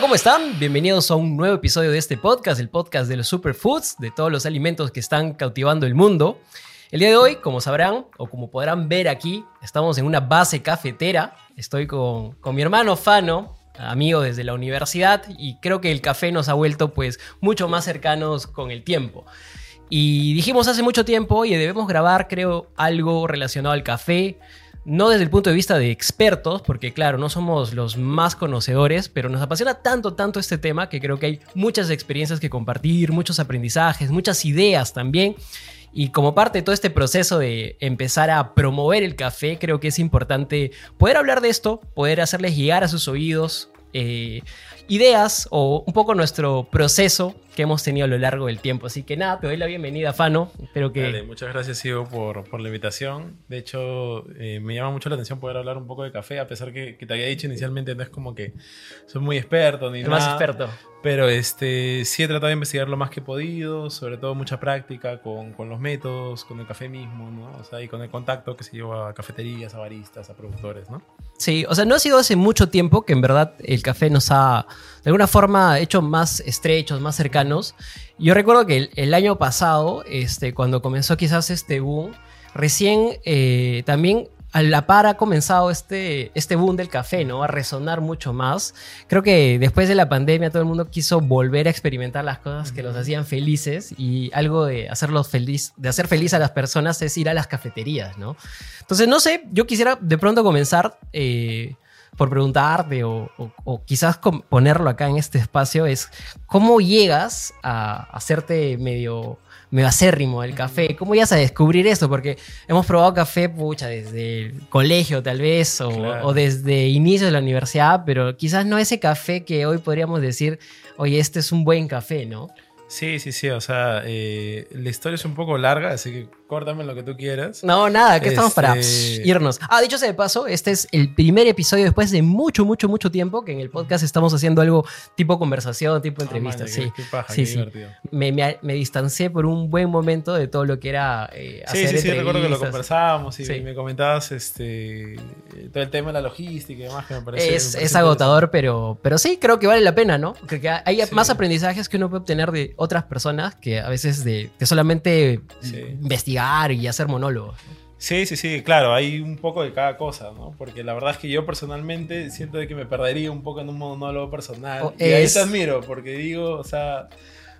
¿cómo están? Bienvenidos a un nuevo episodio de este podcast, el podcast de los superfoods, de todos los alimentos que están cautivando el mundo. El día de hoy, como sabrán o como podrán ver aquí, estamos en una base cafetera. Estoy con, con mi hermano Fano, amigo desde la universidad, y creo que el café nos ha vuelto pues mucho más cercanos con el tiempo. Y dijimos hace mucho tiempo, oye, debemos grabar, creo, algo relacionado al café, no desde el punto de vista de expertos, porque claro, no somos los más conocedores, pero nos apasiona tanto, tanto este tema que creo que hay muchas experiencias que compartir, muchos aprendizajes, muchas ideas también. Y como parte de todo este proceso de empezar a promover el café, creo que es importante poder hablar de esto, poder hacerles llegar a sus oídos eh, ideas o un poco nuestro proceso que hemos tenido a lo largo del tiempo. Así que nada, te doy la bienvenida, Fano. Espero que... muchas gracias, Ivo, por, por, la invitación. De hecho, eh, me llama mucho la atención poder hablar un poco de café, a pesar que, que te había dicho inicialmente, no es como que soy muy experto ni nada. Más experto. Pero este, sí he tratado de investigar lo más que he podido, sobre todo mucha práctica con, con los métodos, con el café mismo, ¿no? O sea, y con el contacto que se lleva a cafeterías, a baristas, a productores, ¿no? Sí, o sea, no ha sido hace mucho tiempo que en verdad el café nos ha, de alguna forma, hecho más estrechos, más cercanos. Yo recuerdo que el, año pasado, este, cuando comenzó quizás este boom, recién eh, también a la par ha comenzado este, este boom del café, ¿no? A resonar mucho más. Creo que después de la pandemia todo el mundo quiso volver a experimentar las cosas que los hacían felices y algo de hacerlos feliz, de hacer feliz a las personas es ir a las cafeterías, ¿no? Entonces, no sé, yo quisiera de pronto comenzar eh, por preguntarte o, quizás ponerlo acá en este espacio es cómo llegas a hacerte medio me acérrimo el café. ¿Cómo ibas a descubrir eso? Porque hemos probado café, pucha, desde el colegio tal vez, o, desde inicio de la universidad, pero quizás no ese café que hoy podríamos decir, oye, este es un buen café, ¿no? Sí, sí, sí, o sea, eh, la historia es un poco larga, así que córtame lo que tú quieras. No, nada, que estamos para este, irnos. Ah, dicho sea de paso, este es el primer episodio después de mucho, mucho, mucho tiempo que en el podcast estamos haciendo algo tipo conversación, tipo ah, entrevista. sí, sí, sí. Me, me, distancié por un buen momento de todo lo que era eh, hacer Sí, sí, sí, recuerdo que lo conversábamos y me comentabas este, todo el tema de la logística y demás que me parece. Es, es agotador, pero, pero sí, creo que vale la pena, ¿no? Porque hay más aprendizajes que uno puede obtener de otras personas que a veces de, de solamente investigar y hacer monólogos. Sí, sí, sí, claro, hay un poco de cada cosa, ¿no? Porque la verdad es que yo personalmente siento de que me perdería un poco en un monólogo personal. Oh, y ahí te admiro, porque digo, o sea,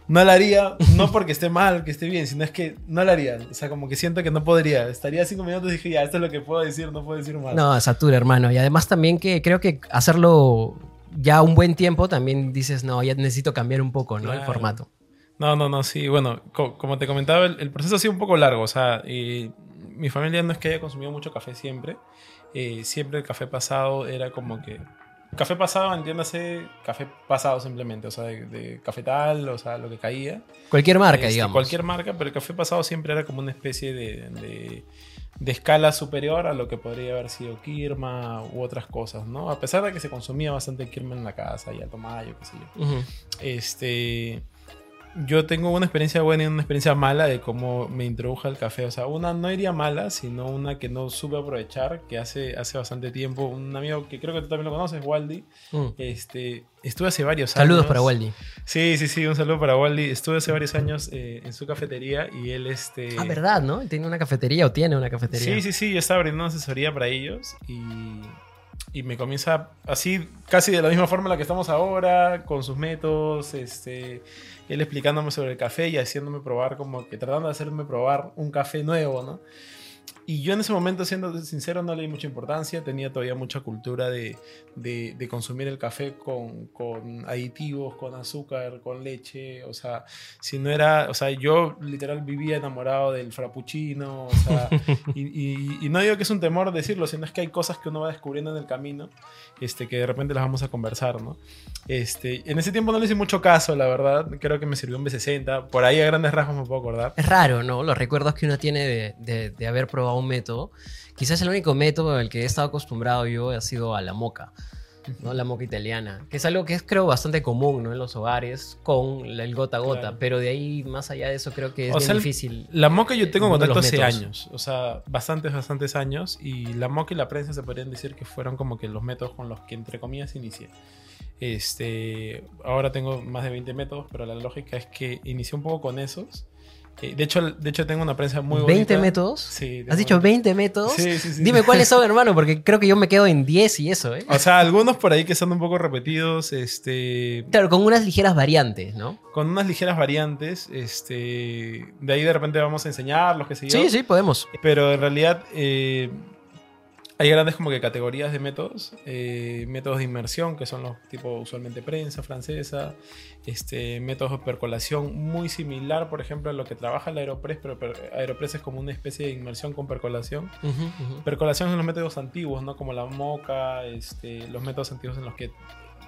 no lo haría, no porque esté mal, que esté bien, sino es que no lo haría. O sea, como que siento que no podría. Estaría cinco minutos y dije, ya, esto es lo que puedo decir, no puedo decir más. No, satura, hermano. Y además también que creo que hacerlo ya un buen tiempo, también dices, no, ya necesito cambiar un poco, ¿no? El formato. No, no, no, sí. Bueno, como te comentaba, el, proceso ha sido un poco largo. O sea, mi familia no es que haya consumido mucho café siempre. Eh, siempre el café pasado era como que... Café pasado, entiéndase, café pasado simplemente, o sea, de, cafetal, o sea, lo que caía. Cualquier marca, este, digamos. Cualquier marca, pero el café pasado siempre era como una especie de, de, escala superior a lo que podría haber sido Kirma u otras cosas, ¿no? A pesar de que se consumía bastante Kirma en la casa y a Tomayo, qué sé yo. Este yo tengo una experiencia buena y una experiencia mala de cómo me introdujo al café. O sea, una no iría mala, sino una que no supe aprovechar, que hace, hace bastante tiempo, un amigo que creo que tú también lo conoces, Waldi, mm. este, estuve hace varios años. Saludos para Waldi. Sí, sí, sí, un saludo para Waldi. Estuve hace varios años eh, en su cafetería y él, este... Ah, ¿verdad, no? ¿Tiene una cafetería o tiene una cafetería? Sí, sí, sí, yo estaba abriendo una asesoría para ellos y y me comienza así, casi de la misma forma en la que estamos ahora, con sus métodos, este, él explicándome sobre el café y haciéndome probar, como que tratando de hacerme probar un café nuevo, ¿no? Y yo en ese momento, siendo sincero, no le di mucha importancia. Tenía todavía mucha cultura de, de, consumir el café con, con, aditivos, con azúcar, con leche. O sea, si no era. O sea, yo literal vivía enamorado del frappuccino. O sea, y, y, no digo que es un temor decirlo, sino es que hay cosas que uno va descubriendo en el camino este, que de repente las vamos a conversar, ¿no? Este, en ese tiempo no le hice mucho caso, la verdad. Creo que me sirvió un B60. Por ahí a grandes rasgos me puedo acordar. Es raro, ¿no? Los recuerdos que uno tiene de, de, de haber probado un método. Quizás el único método al que he estado acostumbrado yo ha sido a la moca. ¿no? La moca italiana, que es algo que es creo bastante común ¿no? en los hogares con el gota a gota, pero de ahí más allá de eso creo que es difícil. La moca yo tengo contacto hace años, o sea, bastantes, bastantes años, y la moca y la prensa se podrían decir que fueron como que los métodos con los que entre comillas inicié. Este, ahora tengo más de 20 métodos, pero la lógica es que inicié un poco con esos. De, hecho, de hecho, tengo una prensa muy bonita. ¿20 métodos? Sí. ¿Has dicho 20 métodos? Sí, sí, sí. Dime cuáles son, hermano, porque creo que yo me quedo en 10 y eso, ¿eh? O sea, algunos por ahí que son un poco repetidos, este... Claro, con unas ligeras variantes, ¿no? Con unas ligeras variantes, este... De ahí de repente vamos a enseñar los que se Sí, sí, podemos. Pero en realidad eh, hay grandes como que categorías de métodos. eh, métodos de inmersión, que son los tipo usualmente prensa francesa. Este, métodos de percolación muy similar, por ejemplo, a lo que trabaja el Aeropress, pero per- Aeropress es como una especie de inmersión con percolación. Ujú, ujú. Percolación son los métodos antiguos, ¿no? Como la moca, este, los métodos antiguos en los que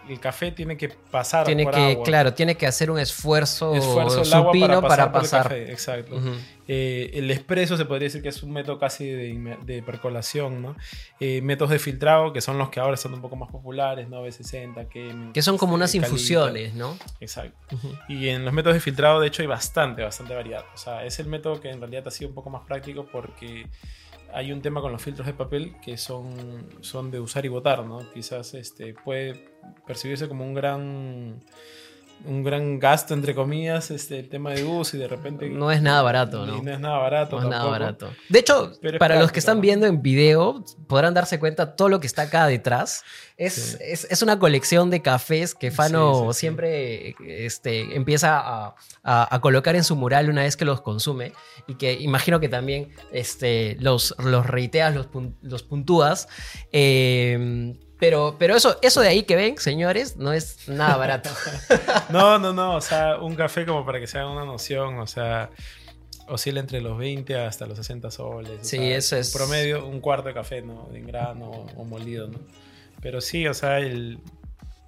el café tiene que pasar Tiene por que, agua. claro, tiene que hacer un esfuerzo, supino para pasar, para por el café, exacto. Eh, el expreso se podría decir que es un método casi de, percolación, ¿no? Eh, métodos de filtrado, que son los que ahora son un poco más populares, ¿no? B60, que, Que son como unas Calita. infusiones, ¿no? Exacto. Y en los métodos de filtrado, de hecho, hay bastante, bastante variedad. O sea, es el método que en realidad ha sido un poco más práctico porque hay un tema con los filtros de papel que son, son de usar y botar, ¿no? Quizás este, puede percibirse como un gran un gran gasto entre comillas este el tema de uso y de repente No es nada barato, ¿no? no es nada barato No es nada barato. De hecho, Pero para los que están viendo en video, podrán darse cuenta todo lo que está acá detrás. Es, Sí. es, es una colección de cafés que Fano Sí, sí, sí. siempre este, empieza a, a- a colocar en su mural una vez que los consume y que imagino que también este, los, los reiteas, los, los puntúas. Eh, pero, pero eso, eso de ahí que ven, señores, no es nada barato. No, no, no, o sea, un café como para que se haga una noción, o sea, oscila entre los 20 hasta los 60 soles. o Sí, sea, eso es- Promedio, un cuarto de café, ¿no? En grano o molido, ¿no? Pero sí, o sea, el...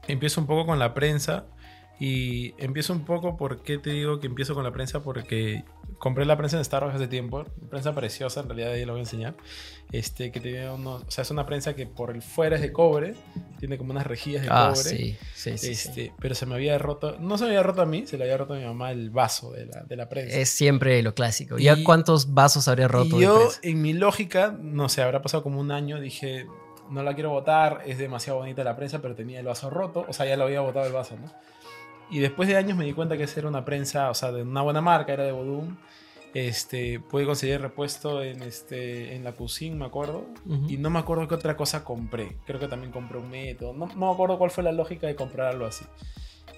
empiezo un poco con la prensa y empiezo un poco, ¿por qué te digo que empiezo con la prensa? Porque compré la prensa en Starbucks hace tiempo, prensa preciosa, en realidad ahí lo voy a enseñar, este, que tiene unos, o sea, es una prensa que por el fuera es de cobre, tiene como unas rejillas de ah, cobre. sí, sí, sí, sí. Este, Pero se me había roto, no se me había roto a mí, se le había roto a mi mamá el vaso de la, de la prensa. Es siempre lo clásico. Y- ¿Ya cuántos vasos habría roto y de yo, prensa? en mi lógica, no sé, habrá pasado como un año, dije, no la quiero botar, es demasiado bonita la prensa, pero tenía el vaso roto, o sea, ya lo había botado el vaso, ¿no? Y después de años me di cuenta que esa era una prensa, o sea, de una buena marca, era de Bodum. Este, pude conseguir repuesto en, este, en la Cuisine, me acuerdo. Ujú. Y no me acuerdo qué otra cosa compré. Creo que también compré un método. No, no me acuerdo cuál fue la lógica de comprar algo así.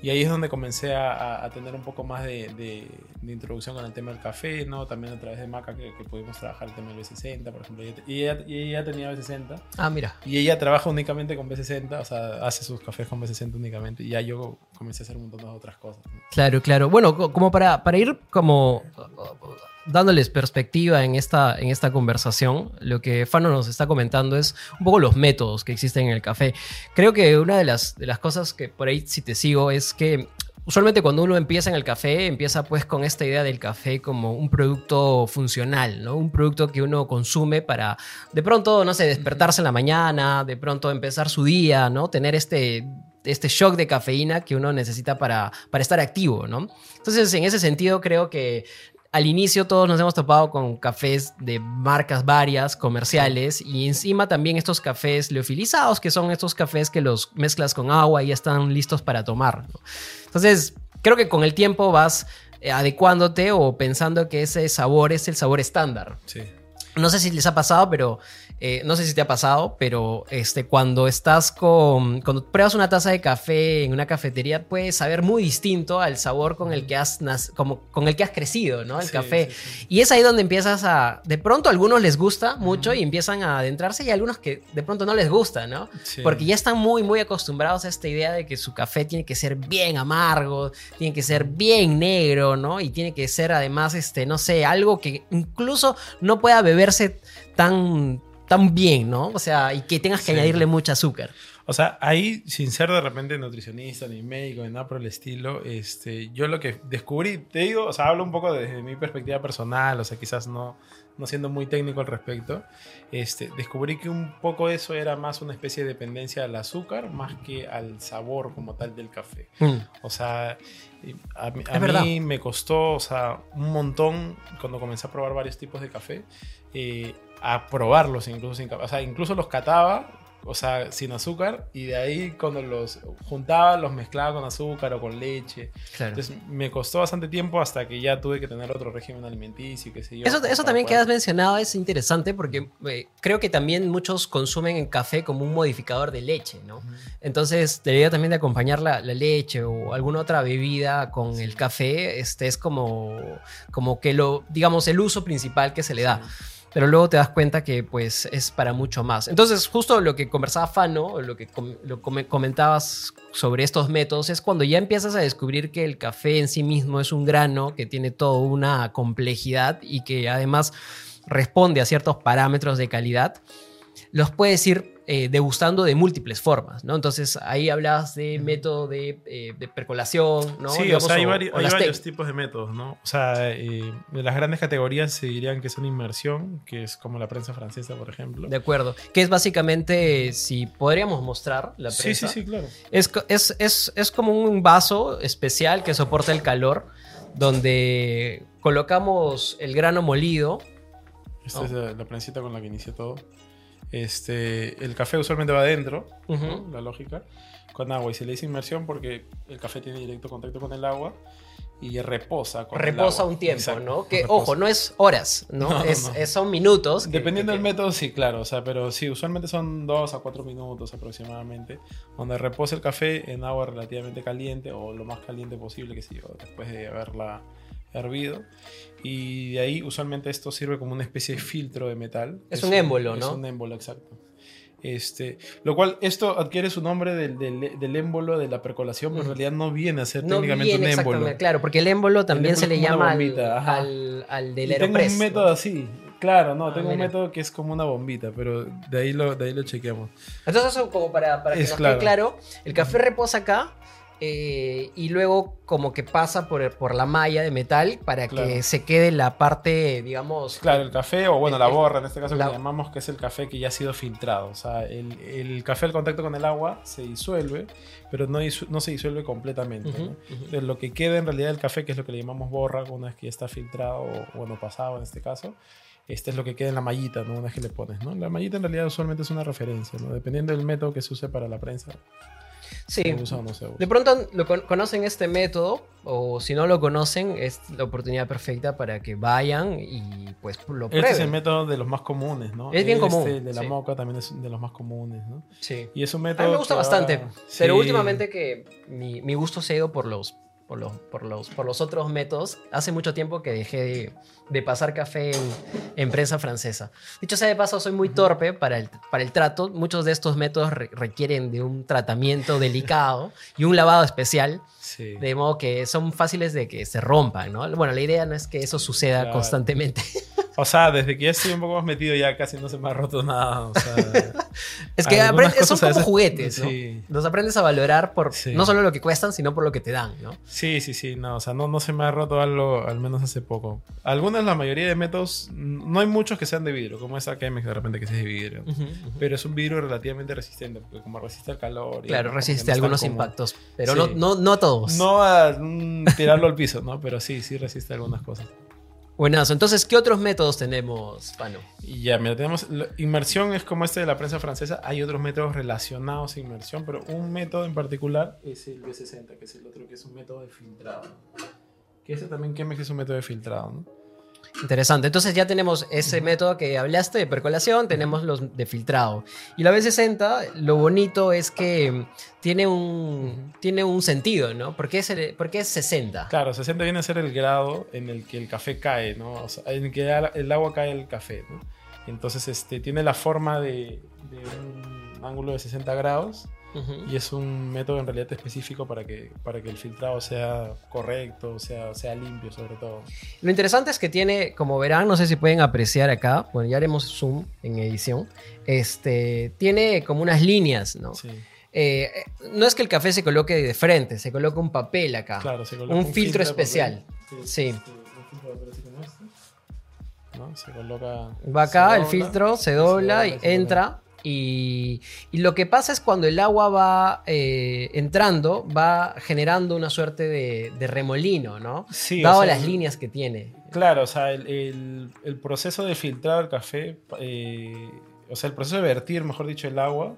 Y ahí es donde comencé a, tener un poco más de, de- de introducción con el tema del café, ¿no? También a través de Maca que, que pudimos trabajar el tema del B60, por ejemplo. Y ella, y ella- tenía B60. Ah, mira. Y ella trabaja únicamente con B60, o sea, hace sus cafés con B60 únicamente. Y ya yo comencé a hacer un montón de otras cosas. ¿no? Claro, claro. Bueno, co- como para, para ir como dándoles perspectiva en esta, en esta conversación, lo que Fano nos está comentando es un poco los métodos que existen en el café. Creo que una de las, de las cosas que por ahí si te sigo es que usualmente cuando uno empieza en el café, empieza pues con esta idea del café como un producto funcional, ¿no? Un producto que uno consume para de pronto, no sé, despertarse en la mañana, de pronto empezar su día, ¿no? Tener este este shock de cafeína que uno necesita para, para estar activo, ¿no? Entonces, en ese sentido, creo que al inicio todos nos hemos topado con cafés de marcas varias, comerciales, y encima también estos cafés leofilizados, que son estos cafés que los mezclas con agua y ya están listos para tomar. ¿no? Entonces, creo que con el tiempo vas eh, adecuándote o pensando que ese sabor es el sabor estándar. Sí. No sé si les ha pasado, pero eh, no sé si te ha pasado, pero este, cuando estás con. Cuando pruebas una taza de café en una cafetería, puede saber muy distinto al sabor con el que has, como, con el que has crecido, ¿no? El Sí, café. sí, sí. Y es ahí donde empiezas a. De pronto a algunos les gusta mucho y empiezan a adentrarse, y a algunos que de pronto no les gusta, ¿no? Porque ya están muy, muy acostumbrados a esta idea de que su café tiene que ser bien amargo, tiene que ser bien negro, ¿no? Y tiene que ser además, este, no sé, algo que incluso no pueda beberse tan, tan bien, ¿no? O sea, y que tengas que Sí. añadirle mucho azúcar. O sea, ahí, sin ser de repente nutricionista, ni médico, ni nada por el estilo, este, yo lo que descubrí, te digo, o sea, hablo un poco desde mi perspectiva personal, o sea, quizás no, no siendo muy técnico al respecto, este, descubrí que un poco eso era más una especie de dependencia al azúcar, más que al sabor como tal del café. Mm. O sea, a, mí- a mí me costó, o sea, un montón cuando comencé a probar varios tipos de café, eh, a probarlos incluso sin O sea, incluso los cataba o sea, sin azúcar, y de ahí cuando los juntaba, los mezclaba con azúcar o con leche. Claro. Entonces me costó bastante tiempo hasta que ya tuve que tener otro régimen alimenticio, qué sé yo. Eso, eso también que poder- has mencionado es interesante porque eh, creo que también muchos consumen el café como un modificador de leche, ¿no? Entonces, debería también de acompañar la, la leche o alguna otra bebida con el café, este es como, como que lo, digamos, el uso principal que se le da. Pero luego te das cuenta que pues es para mucho más. Entonces, justo lo que conversaba Fano, lo que lo come- comentabas sobre estos métodos, es cuando ya empiezas a descubrir que el café en sí mismo es un grano que tiene toda una complejidad y que además responde a ciertos parámetros de calidad, los puedes ir eh, degustando de múltiples formas, ¿no? Entonces, ahí hablabas de método de, eh, de percolación, ¿no? Sí, Digamos, o sea, hay, o- vari- o hay las varios tipos de métodos, ¿no? O sea, eh, de las grandes categorías se dirían que son inmersión, que es como la prensa francesa, por ejemplo. De acuerdo. Que es básicamente, si podríamos mostrar la sí, prensa. sí, sí, claro. Es, es, es, es como un vaso especial que soporta el calor, donde colocamos el grano molido. Esta es la, la prensita con la que inicia todo. Este, el café usualmente va adentro, ¿no? Ujú. la lógica, con agua. Y se le dice inmersión porque el café tiene directo contacto con el agua y reposa con el Reposa agua. un tiempo, Exacto, ¿no? Que, reposa. ojo, no es horas, ¿no? No, no, es, no. es- son minutos. Dependiendo que- del método, sí, claro. O sea, pero sí, usualmente son 2 a 4 minutos aproximadamente, donde reposa el café en agua relativamente caliente o lo más caliente posible, que sé yo, después de haberla hervido. Y de ahí, usualmente, esto sirve como una especie de filtro de metal. Es un émbolo, Es ¿no? un émbolo, exacto. Este, lo cual, esto adquiere su nombre del, del, del émbolo de la percolación, pero en realidad no viene a ser No técnicamente viene un émbolo. claro, porque el émbolo también émbolo se le es llama al, al, al del Y tengo un método así. Claro, no, Ah, tengo un método que es como una bombita, pero de ahí lo, de ahí lo chequeamos. Entonces, eso como para, para que Es nos claro. quede claro, el café reposa acá eh, y luego como que pasa por, por la malla de metal para Claro. que se quede la parte, digamos... Claro, el café, o bueno, la El- borra en este caso, la- que llamamos que es el café que ya ha sido filtrado. O sea, el, el café al contacto con el agua se disuelve, pero no, disu- no se disuelve completamente. Ujú, ¿no? ujú. Entonces, lo que queda en realidad del café, que es lo que le llamamos borra, una vez que ya está filtrado, o bueno, pasado en este caso, este es lo que queda en la mallita, ¿no? Una vez que le pones, ¿no? La mallita en realidad usualmente es una referencia, ¿no? Dependiendo del método que se use para la prensa, Sí. se usa o no se usa. De pronto lo con- conocen este método o si no lo conocen es la oportunidad perfecta para que vayan y pues lo prueben. Este es el método de los más comunes, ¿no? Es bien Este, común, el de la sí. moca también es de los más comunes, ¿no? Sí. Y es un A método. mí me gusta que bastante, pero Sí. últimamente que mi, mi gusto se ha ido por los, por, los, por, los, por los otros métodos, hace mucho tiempo que dejé de, de pasar café en, en prensa francesa. Dicho sea de paso, soy muy torpe para el, para el trato. Muchos de estos métodos re- requieren de un tratamiento delicado y un lavado especial, Sí. de modo que son fáciles de que se rompan, ¿no? Bueno, la idea no es que eso suceda Claro. constantemente. O sea, desde que ya estoy un poco más metido, ya casi no se me ha roto nada. O sea, Es que aprendes- son a como veces- juguetes, ¿no? sí. Los aprendes a valorar por Sí. no solo lo que cuestan, sino por lo que te dan, ¿no? sí, sí, sí, no, o sea, no, no se me ha roto algo, al menos hace poco. Algunas, la mayoría de métodos, no hay muchos que sean de vidrio, como esa Chemex de repente que es de vidrio. Pero es un vidrio relativamente resistente, porque como resiste al calor. Claro, resiste no algunos impactos, pero Sí. no, no, no todos. No a mm, tirarlo al piso, ¿no? Pero sí, sí resiste algunas cosas. Buenazo. Entonces, ¿qué otros métodos tenemos, Pano? Ya, mira, tenemos. Inmersión es como este de la prensa francesa. Hay otros métodos relacionados a inmersión, pero un método en particular es el B60, que es el otro que es un método de filtrado. Que ese también Chemex es un método de filtrado, ¿no? Interesante. Entonces ya tenemos ese método que hablaste de percolación, tenemos los de filtrado. Y la B60, lo bonito es que tiene un, tiene un sentido, ¿no? ¿Por qué, es el- por qué es 60? Claro, 60 viene a ser el grado en el que el café cae, ¿no? O sea, en el que el agua cae el café, ¿no? Entonces, este, tiene la forma de, de un ángulo de 60 grados Y es un método en realidad específico para que, para que el filtrado sea correcto, sea, sea limpio sobre todo. Lo interesante es que tiene, como verán, no sé si pueden apreciar acá, bueno, ya haremos zoom en edición, este, tiene como unas líneas, ¿no? Sí, Eh, no es que el café se coloque de frente, se coloca un papel acá. claro, se coloca un filtro papel, especial. es, Sí. este, un filtro como este, ¿no? Se coloca... Va acá, el filtro se dobla y entra. Y, y lo que pasa es cuando el agua va eh, entrando, va generando una suerte de, de remolino, ¿no? Sí, o Dado sea, las líneas que tiene. Claro, o sea, el, el- el proceso de filtrar el café, eh, o sea, el proceso de vertir, mejor dicho, el agua,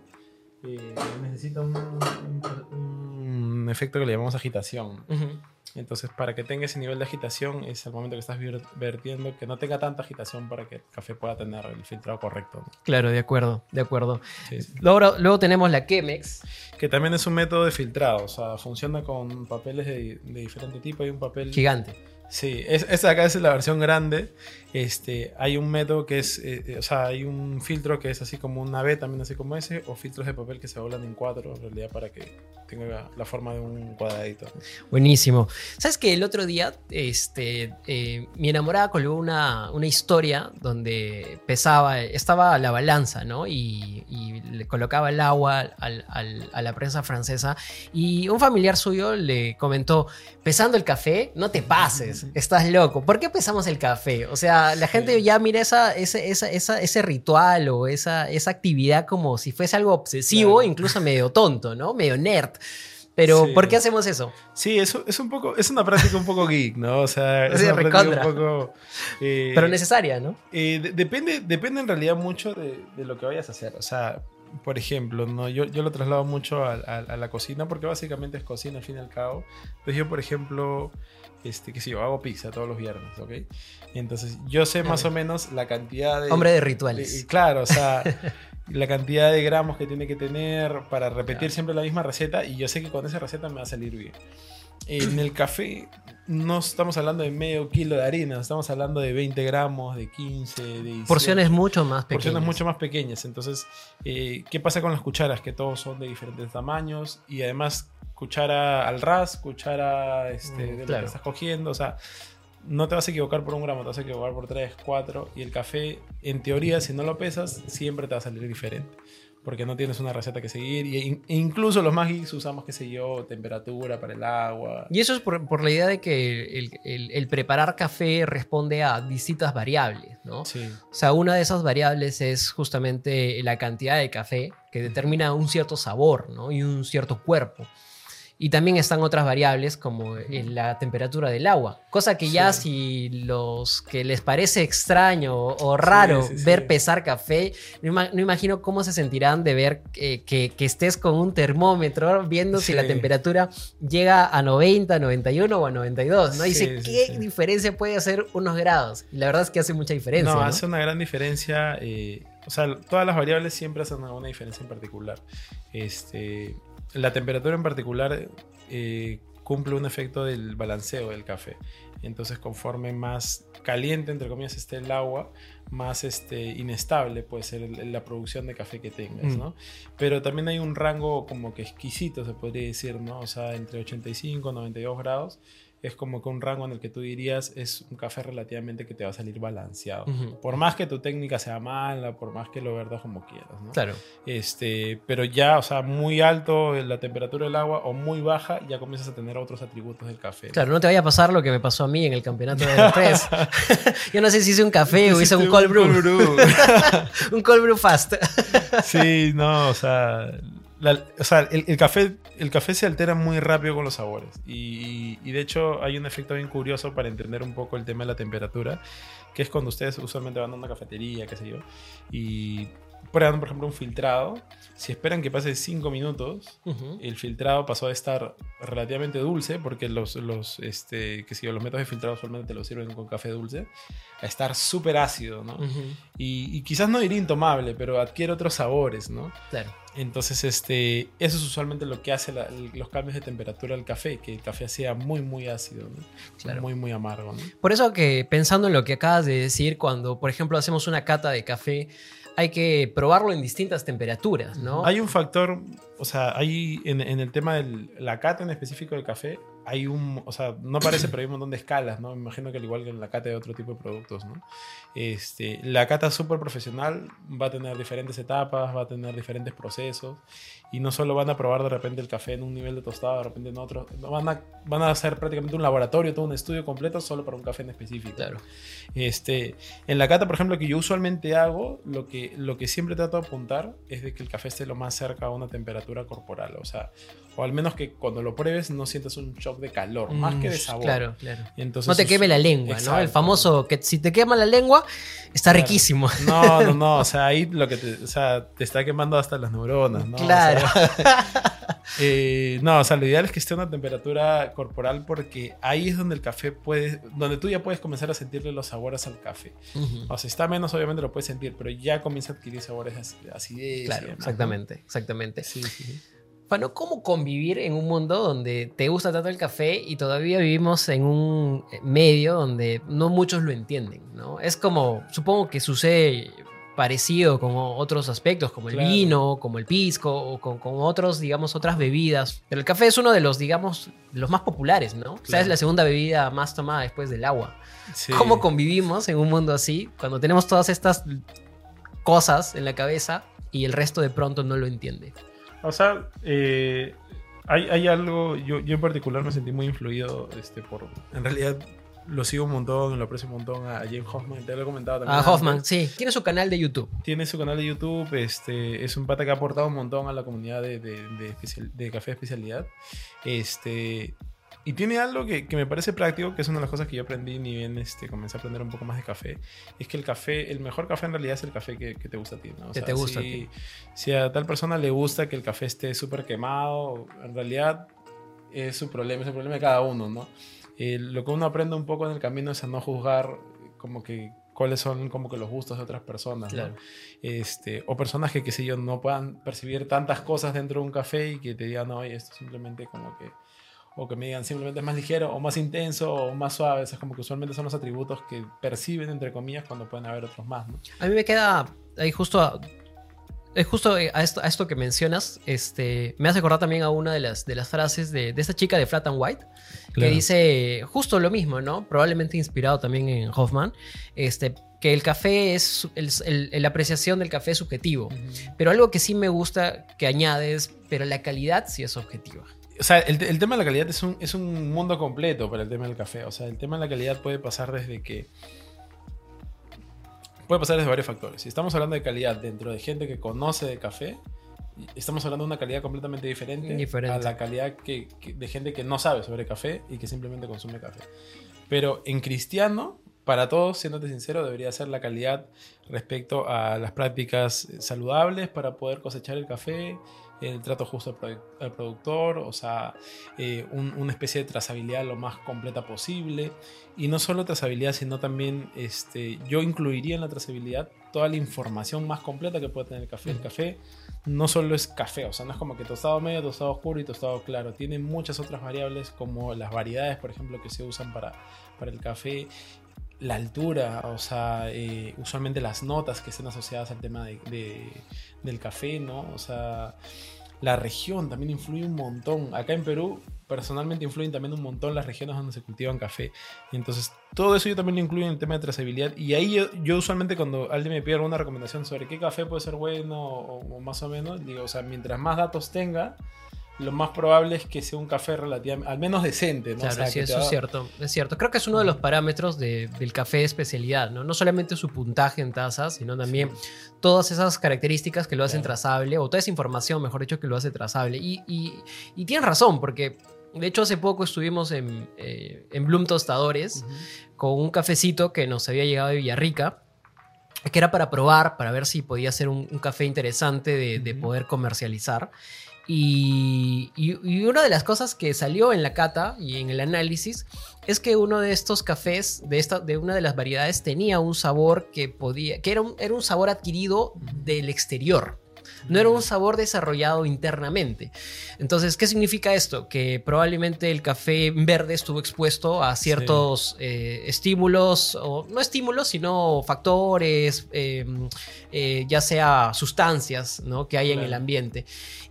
eh, necesita un, un- un efecto que le llamamos agitación. Ujú. Entonces, para que tenga ese nivel de agitación, es el momento que estás vertiendo, que no tenga tanta agitación para que el café pueda tener el filtrado correcto. ¿no? Claro, de acuerdo, de acuerdo. Sí, sí. Luego, luego tenemos la Chemex. Que también es un método de filtrado, o sea, funciona con papeles de, de diferente tipo. Hay un papel. Gigante. Sí, es, esta acá es la versión grande. Este, hay un método que es, eh, eh, o sea, hay un filtro que es así como una B, también así como ese, o filtros de papel que se doblan en cuatro, en realidad, para que tenga la forma de un cuadradito. Buenísimo. ¿Sabes que el otro día este, eh, mi enamorada colgó una, una historia donde pesaba, estaba a la balanza, ¿no? Y, y le colocaba el agua al- al- a la prensa francesa y un familiar suyo le comentó, pesando el café, no te pases, estás loco. ¿Por qué pesamos el café? O sea, la gente ya mira esa, ese, esa- esa- ese ritual o esa, esa actividad como si fuese algo obsesivo, Claro. incluso medio tonto, ¿no? Medio nerd. Pero, Sí. ¿por qué hacemos eso? Sí, eso es un poco, es una práctica un poco geek, ¿no? O sea, es Sí, una práctica recontra. un poco. eh, Pero necesaria, ¿no? eh, de- depende, depende en realidad mucho de, de lo que vayas a hacer. O sea, por ejemplo, ¿no? yo, yo lo traslado mucho a, a- a la cocina porque básicamente es cocina al fin y al cabo. Entonces yo, por ejemplo, este, qué sé yo, hago pizza todos los viernes, ¿ok? Entonces yo sé más o menos la cantidad de... Hombre de de- rituales. claro, o sea, la cantidad de gramos que tiene que tener para repetir Claro. siempre la misma receta y yo sé que con esa receta me va a salir bien. En el café no estamos hablando de medio kilo de harina, estamos hablando de 20 gramos, de 15, de 18. Porciones mucho más pequeñas. Porciones mucho más pequeñas. Entonces, eh, ¿qué pasa con las cucharas? Que todos son de diferentes tamaños y además cuchara al ras, cuchara este, Mm, de lo que estás cogiendo. O sea, no te vas a equivocar por un gramo, te vas a equivocar por 3, 4. Y el café, en teoría, si no lo pesas, siempre te va a salir diferente. Porque no tienes una receta que seguir. E incluso los geeks usamos, qué sé yo, temperatura para el agua. Y eso es por, por la idea de que el, el- el preparar café responde a distintas variables, ¿no? Sí. O sea, una de esas variables es justamente la cantidad de café que determina un cierto sabor, ¿no? Y un cierto cuerpo. Y también están otras variables como en la temperatura del agua, cosa que ya si los que les parece extraño o, raro sí, sí. ver pesar café, no, ima- no imagino cómo se sentirán de ver eh, que, que estés con un termómetro viendo si Sí. la temperatura llega a 90, 91 o a 92, ¿no? Sí, dice, sí, ¿qué sí. diferencia puede hacer unos grados? Y la verdad es que hace mucha diferencia. No, ¿no? hace una gran diferencia. eh, o sea, todas las variables siempre hacen alguna diferencia en particular. Este, la temperatura en particular eh, cumple un efecto del balanceo del café. Entonces, conforme más caliente, entre comillas, esté el agua, más este, inestable puede ser la producción de café que tengas, Mm. ¿no? Pero también hay un rango como que exquisito, se podría decir, ¿no? O sea, entre 85 y 92 grados es como que un rango en el que tú dirías es un café relativamente que te va a salir balanceado. Por más que tu técnica sea mala, por más que lo verdas como quieras, ¿no? Claro. Este, pero ya, o sea, muy alto la temperatura del agua o muy baja, ya comienzas a tener otros atributos del café. Claro, no te vaya a pasar lo que me pasó a mí en el campeonato de Aeropress. Yo no sé si hice un café o hice un cold brew. un cold brew fast. sí, no, o sea, la- o sea, el, el café, el café se altera muy rápido con los sabores. Y, y de hecho hay un efecto bien curioso para entender un poco el tema de la temperatura, que es cuando ustedes usualmente van a una cafetería, qué sé yo, y prueban, por ejemplo, un filtrado. Si esperan que pase 5 minutos, Ujú. el filtrado pasó a estar relativamente dulce, porque los, los, este, sé yo, los métodos de filtrado usualmente te lo sirven con café dulce, a estar súper ácido, ¿no? Ujú. Y, y quizás no diría intomable, pero adquiere otros sabores, ¿no? Claro. Entonces, este, eso es usualmente lo que hace la- los cambios de temperatura del café, que el café sea muy, muy ácido, ¿no? Claro. muy, muy amargo. ¿no? Por eso que pensando en lo que acabas de decir, cuando por ejemplo hacemos una cata de café, hay que probarlo en distintas temperaturas, ¿no? Hay un factor, o sea, hay en, en el tema de la cata en específico del café, hay un, o sea, no parece, pero hay un montón de escalas, ¿no? Me imagino que al igual que en la cata de otro tipo de productos, ¿no? Este, la cata súper profesional va a tener diferentes etapas, va a tener diferentes procesos y no solo van a probar de repente el café en un nivel de tostado, de repente en otro, van a, van a hacer prácticamente un laboratorio, todo un estudio completo solo para un café en específico. Claro. Este, en la cata, por ejemplo, que yo usualmente hago, lo que, lo que siempre trato de apuntar es de que el café esté lo más cerca a una temperatura corporal. O sea, O al menos que cuando lo pruebes no sientas un shock de calor, más que de Mm, sabor. Claro, claro. Y entonces no te queme la lengua, ¿no? El famoso que si te quema la lengua, está Claro. riquísimo. No, no, no. O sea, ahí lo que te, o sea, te está quemando hasta las neuronas, ¿no? O Claro. sea, eh, no, o sea, lo ideal es que esté a una temperatura corporal porque ahí es donde el café puede, donde tú ya puedes comenzar a sentirle los sabores al café. O sea, está menos, obviamente lo puedes sentir, pero ya comienza a adquirir sabores de acidez. y Claro, exactamente, exactamente. Sí, sí, Bueno, ¿cómo convivir en un mundo donde te gusta tanto el café y todavía vivimos en un medio donde no muchos lo entienden, ¿no? Es como, supongo que sucede parecido con otros aspectos, como el Claro. vino, como el pisco, o con, con otros, digamos, otras bebidas. Pero el café es uno de los, digamos, los más populares, ¿no? O sea, es Claro. la segunda bebida más tomada después del agua. Sí. ¿Cómo convivimos en un mundo así cuando tenemos todas estas cosas en la cabeza y el resto de pronto no lo entiende? O sea, eh, hay, hay algo, yo, yo en particular me sentí muy influido este, por, en realidad lo sigo un montón, lo aprecio un montón a James Hoffman, te lo he comentado también. Ah, antes. Hoffman, sí. Tiene su canal de YouTube. Tiene su canal de YouTube, este, es un pata que ha aportado un montón a la comunidad de, de, de especial- de café de especialidad. Este, y tiene algo que, que me parece práctico, que es una de las cosas que yo aprendí ni bien este, comencé a aprender un poco más de café, es que el café, el mejor café en realidad es el café que, que te gusta a ti. ¿no? O Que te gusta a si, ti. si a tal persona le gusta que el café esté súper quemado, en realidad es su problema, es el problema de cada uno, ¿no? Eh, lo que uno aprende un poco en el camino es a no juzgar como que cuáles son como que los gustos de otras personas, ¿no? Este, o personas que, qué sé yo, no puedan percibir tantas cosas dentro de un café y que te digan, oye, esto simplemente como que, o que me digan simplemente es más ligero, o más intenso, o más suave, es como que usualmente son los atributos que perciben, entre comillas, cuando pueden haber otros más, ¿no? A mí me queda ahí justo a, es justo a esto, a esto que mencionas, este, me hace acordar también a una de las, de las frases de, de esta chica de Flat and White, que Claro. dice justo lo mismo, ¿no? Probablemente inspirado también en Hoffman, este, que el café es, la apreciación del café es subjetivo, pero algo que sí me gusta que añades, pero la calidad sí es objetiva. O sea, el, el tema de la calidad es un, es un mundo completo para el tema del café. O sea, el tema de la calidad puede pasar desde que... Puede pasar desde varios factores. Si estamos hablando de calidad dentro de gente que conoce de café, estamos hablando de una calidad completamente diferente, Diferente. a la calidad que, que- de gente que no sabe sobre café y que simplemente consume café. Pero en cristiano, para todos, siéndote sincero, debería ser la calidad respecto a las prácticas saludables para poder cosechar el café, el trato justo al, produ- al productor, o sea, eh, un- una especie de trazabilidad lo más completa posible. Y no solo trazabilidad, sino también este, yo incluiría en la trazabilidad toda la información más completa que puede tener el café. El café no solo es café, o sea, no es como que tostado medio, tostado oscuro y tostado claro. Tiene muchas otras variables como las variedades, por ejemplo, que se usan para, para el café. La altura, o sea, eh, usualmente las notas que estén asociadas al tema de- de- del café, ¿no? O sea, la región también influye un montón. Acá en Perú, personalmente influyen también un montón las regiones donde se cultivan café. Y entonces, todo eso yo también lo incluyo en el tema de trazabilidad. Y ahí yo, yo usualmente cuando alguien me pide alguna recomendación sobre qué café puede ser bueno o, o más o menos, digo, o sea, mientras más datos tenga, lo más probable es que sea un café relativamente, al menos decente, ¿no? O Claro, sea, sí, eso es cierto, es cierto. Creo que es uno de los parámetros de- del café de especialidad, ¿no? No solamente su puntaje en tazas, sino también todas esas características que lo hacen Claro. trazable, o toda esa información, mejor dicho, que lo hace trazable. Y, y, y tienes razón, porque de hecho hace poco estuvimos en, eh, en Bloom Tostadores con un cafecito que nos había llegado de Villarrica, que era para probar, para ver si podía ser un, un café interesante de, poder comercializar. Y, y- y una de las cosas que salió en la cata y en el análisis es que uno de estos cafés, de, esta, de una de las variedades, tenía un sabor que podía, que era un, era un sabor adquirido del exterior. No era un sabor desarrollado internamente. Entonces, ¿qué significa esto? Que probablemente el café verde estuvo expuesto a ciertos eh, estímulos, o no estímulos, sino factores, eh, eh, ya sea sustancias ¿no? que hay en el ambiente.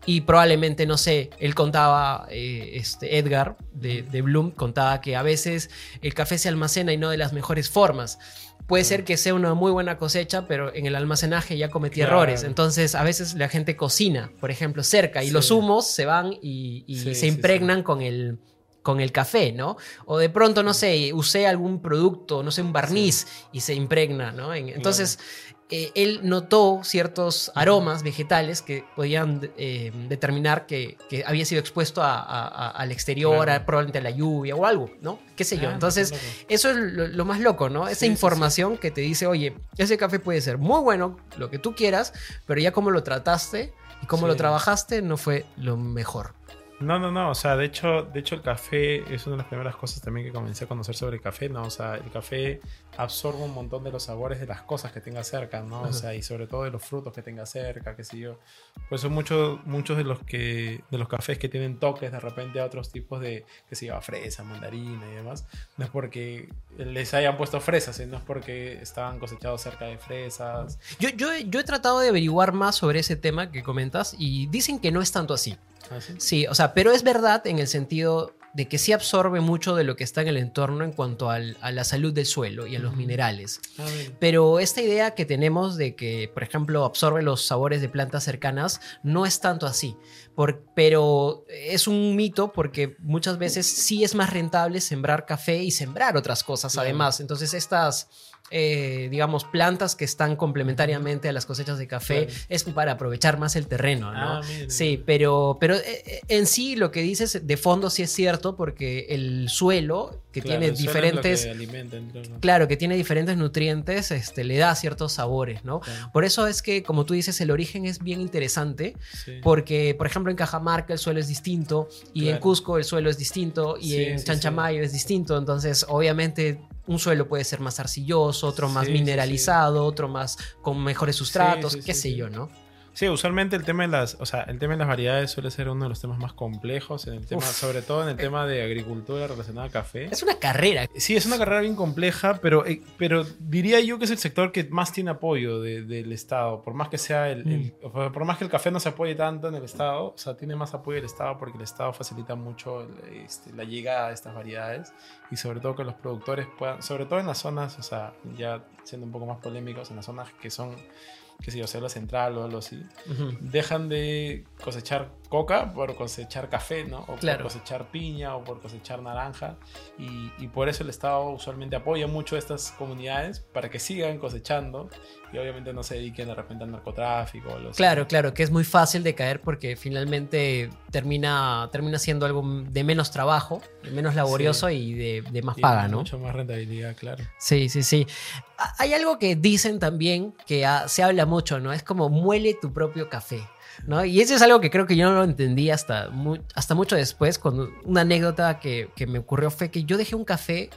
Y probablemente, no sé, él contaba, eh, este Edgar de, de Bloom, contaba que a veces el café se almacena y no de las mejores formas. Puede ser que sea una muy buena cosecha, pero en el almacenaje ya cometí Claro. errores. Entonces, a veces la gente cocina, por ejemplo, cerca y Sí. los humos se van y, y Sí, se sí, impregnan con el con el café, ¿no? O de pronto, no sé, usé algún producto, no sé, un barniz y se impregna, ¿no? En- Entonces, eh, él notó ciertos aromas vegetales que podían eh, determinar que, que había sido expuesto a- a- a- al exterior, Claro. a- probablemente a la lluvia o algo, ¿no? ¿Qué sé yo? Ah, Entonces, eso es lo, lo más loco, ¿no? Esa Sí, sí, información que te dice, oye, ese café puede ser muy bueno, lo que tú quieras, pero ya como lo trataste y cómo lo trabajaste no fue lo mejor. No, no, no. O sea, de hecho, de hecho, el café es una de las primeras cosas también que comencé a conocer sobre el café, ¿no? O sea, el café absorbe un montón de los sabores de las cosas que tenga cerca, ¿no? O Ajá. sea, y sobre todo de los frutos que tenga cerca, qué sé yo. Por eso muchos, muchos de los que, de los cafés que tienen toques de repente a otros tipos de, que se llama fresa, mandarina y demás, no es porque les hayan puesto fresas, sino es porque estaban cosechados cerca de fresas. Yo, yo, yo he tratado de averiguar más sobre ese tema que comentas y dicen que no es tanto así. ¿Así? Sí, o sea, pero es verdad en el sentido de que sí absorbe mucho de lo que está en el entorno en cuanto al- a la salud del suelo y a los minerales. Ah. Pero esta idea que tenemos de que, por ejemplo, absorbe los sabores de plantas cercanas, no es tanto así. Por- pero es un mito porque muchas veces sí es más rentable sembrar café y sembrar otras cosas Claro. además. Entonces estas, eh, digamos, plantas que están complementariamente a las cosechas de café Claro. es para aprovechar más el terreno, ¿no? Ah. Sí, pero, pero eh, eh, en sí lo que dices de fondo sí es cierto porque el suelo que Claro, tiene que diferentes... claro. Que tiene diferentes nutrientes, este, le da ciertos sabores, ¿no? Claro, Por eso es que, como tú dices, el origen es bien interesante, sí. porque, por ejemplo, en Cajamarca el suelo es distinto, y en. Cusco el suelo es distinto, y Sí, en sí, Chanchamayo es distinto, entonces, obviamente, un suelo puede ser más arcilloso, otro más Sí, sí, sí. mineralizado, otro más con mejores sustratos, qué sé yo, ¿no? Sí, usualmente el tema de las, o sea, el tema de las variedades suele ser uno de los temas más complejos en el tema, Uf. sobre todo en el tema de agricultura relacionada al café. Es una carrera. Sí, es una carrera bien compleja, pero, eh, pero diría yo que es el sector que más tiene apoyo de- del Estado. Por más que sea el, el- Mm. por más que el café no se apoye tanto en el Estado, o sea, tiene más apoyo del Estado porque el Estado facilita mucho el- este, la llegada de estas variedades y sobre todo que los productores puedan, sobre todo en las zonas, o sea, ya siendo un poco más polémicos, en las zonas que son, qué sé yo, selva central o algo así, dejan de cosechar coca por cosechar café, ¿no? O Claro. por cosechar piña o por cosechar naranja. Y, y por eso el Estado usualmente apoya mucho a estas comunidades para que sigan cosechando y obviamente no se dediquen de repente al narcotráfico o. Claro, claro, que es muy fácil de caer porque finalmente termina, termina siendo algo de menos trabajo, de menos laborioso y de, de más Y paga, ¿no? Mucho más rentabilidad, claro. Sí, sí, sí. Ha- Hay algo que dicen también que se habla mucho, ¿no? Es como muele tu propio café, ¿no? Y eso es algo que creo que yo no lo entendí hasta, hasta mucho después, cuando una anécdota que, que me ocurrió fue que yo dejé un café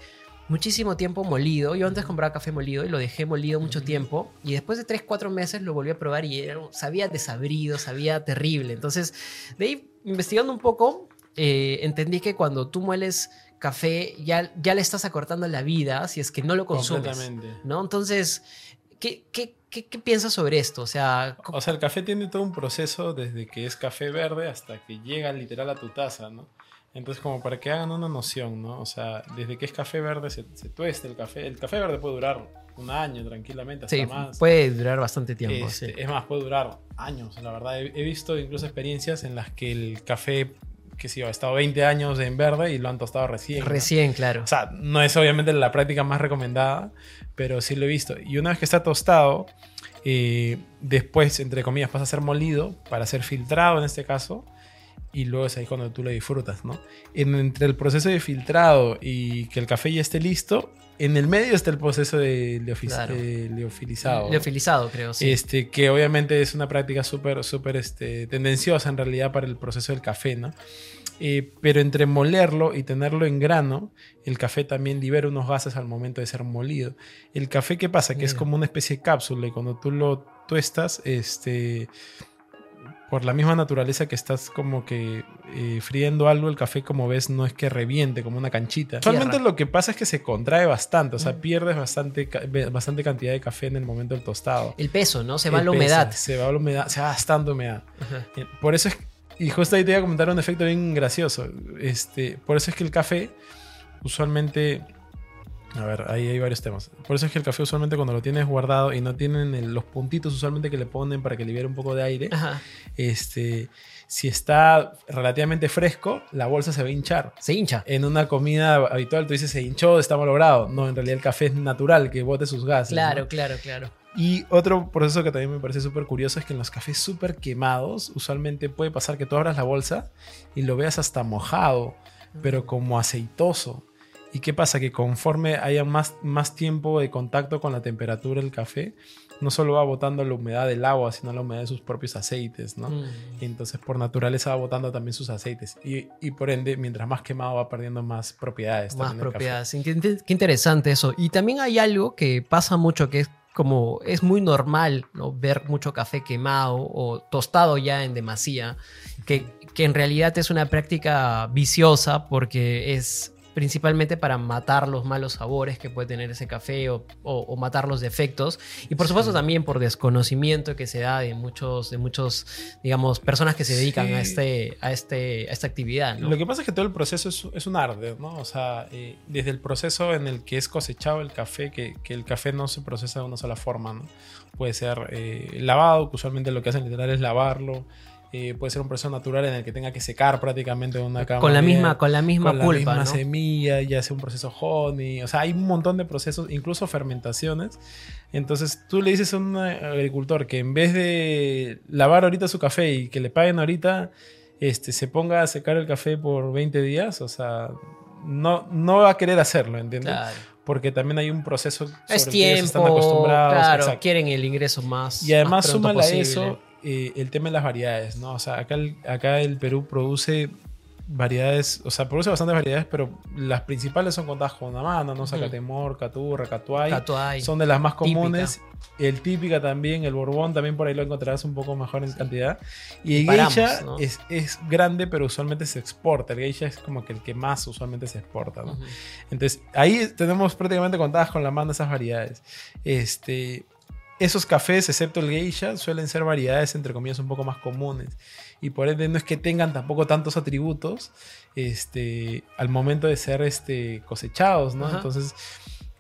muchísimo tiempo molido. Yo antes compraba café molido y lo dejé molido mucho tiempo. Y después de 3, 4 meses lo volví a probar y era- sabía desabrido, sabía terrible. Entonces, de ahí, investigando un poco, eh, entendí que cuando tú mueles café ya, ya le estás acortando la vida si es que no lo consumes. ¿no? Entonces, ¿qué, qué, qué, qué piensas sobre esto? O sea, O sea, el café tiene todo un proceso desde que es café verde hasta que llega literal a tu taza, ¿no? Entonces, como para que hagan una noción, ¿no? O sea, desde que es café verde se, se tuesta el café. El café verde puede durar un año tranquilamente, hasta sí, más. puede durar bastante tiempo. Este, sí. Es más, puede durar años, la verdad. He, he visto incluso experiencias en las que el café, que sí, ha estado 20 años en verde y lo han tostado recién. ¿no? Recién, claro. O sea, no es obviamente la práctica más recomendada, pero sí lo he visto. Y una vez que está tostado, eh, después, entre comillas, pasa a ser molido para ser filtrado en este caso. Y luego es ahí cuando tú lo disfrutas, ¿no? En- entre el proceso de filtrado y que el café ya esté listo, en el medio está el proceso de Claro. leofilizado. Leofilizado, creo, sí. Este, que obviamente es una práctica súper, súper este, tendenciosa en realidad para el proceso del café, ¿no? Eh, pero entre molerlo y tenerlo en grano, el café también libera unos gases al momento de ser molido. El café, ¿qué pasa? Que es Mira. como una especie de cápsula y cuando tú lo tuestas, este, por la misma naturaleza que estás como que eh, friendo algo, el café, como ves, no es que reviente como una canchita. Usualmente Tierra. lo que pasa es que se contrae bastante, o sea, Mm. pierdes bastante, bastante cantidad de café en el momento del tostado. El peso, ¿no? Se va Eh, la pesa, humedad. Se va la humedad, se va bastante humedad. Ajá. Eh, Por eso es. Y justo ahí te iba a comentar un efecto bien gracioso. Este, por eso es que el café, usualmente. A ver, ahí hay varios temas. Por eso es que el café, usualmente, cuando lo tienes guardado y no tienen el- los puntitos, usualmente que le ponen para que libere un poco de aire, Ajá. este, si está relativamente fresco, la bolsa se va a hinchar. Se hincha. En una comida habitual, tú dices se hinchó, está malogrado. No, en realidad el café es natural, que bote sus gases. ¿no? Claro, claro, claro. Y otro proceso que también me parece súper curioso es que en los cafés súper quemados, usualmente puede pasar que tú abras la bolsa y lo veas hasta mojado, pero como aceitoso. ¿Y qué pasa? Que conforme haya más, más tiempo de contacto con la temperatura del café, no solo va botando la humedad del agua, sino la humedad de sus propios aceites, ¿no? Mm. Y entonces por naturaleza va botando también sus aceites. Y, y por ende, mientras más quemado va perdiendo más propiedades. Más propiedades. Qué interesante eso. Y también hay algo que pasa mucho que es como es muy normal ¿no? ver mucho café quemado o tostado ya en demasía, que, que en realidad es una práctica viciosa porque es principalmente para matar los malos sabores que puede tener ese café o, o- o matar los defectos y por supuesto Sí. también por desconocimiento que se da de muchos de muchos digamos personas que se dedican Sí. a este a este a esta actividad ¿no? Lo que pasa es que todo el proceso es, es un arte, ¿no? O sea, eh, desde el proceso en el que es cosechado el café, que, que el café no se procesa de una sola forma, ¿no? Puede ser eh, lavado, que usualmente lo que hacen literal es lavarlo. Eh, puede ser un proceso natural en el que tenga que secar prácticamente una cama. con la misma con la misma con pulpa la misma ¿no? semilla, ya sea un proceso honey, o sea, hay un montón de procesos, incluso fermentaciones. Entonces, tú le dices a un agricultor que en vez de lavar ahorita su café y que le paguen ahorita, este, se ponga a secar el café por 20 días, o sea, no, no va a querer hacerlo, ¿entiendes? Claro. Porque también hay un proceso sobre Es el que ellos tiempo, están acostumbrados. claro, exacto. quieren el ingreso más. Y además más súmale a eso eh, el tema de las variedades, ¿no? O sea, acá el, acá el Perú produce variedades, o sea, produce bastantes variedades, pero las principales son contadas con una mano, ¿no? Zacatemor, Caturra, Catuay. Catuay. Son de las más Típica. comunes. El típica también, el Borbón también por ahí lo encontrarás un poco mejor en cantidad. Y el Paramos, Geisha ¿no? es, es grande, pero usualmente se exporta. El Geisha es como que el que más usualmente se exporta, ¿no? Ujú. Entonces, ahí tenemos prácticamente contadas con la mano esas variedades. Este, esos cafés, excepto el geisha, suelen ser variedades, entre comillas, un poco más comunes. Y por ende no es que tengan tampoco tantos atributos este, al momento de ser este, cosechados, ¿no? Ajá. Entonces,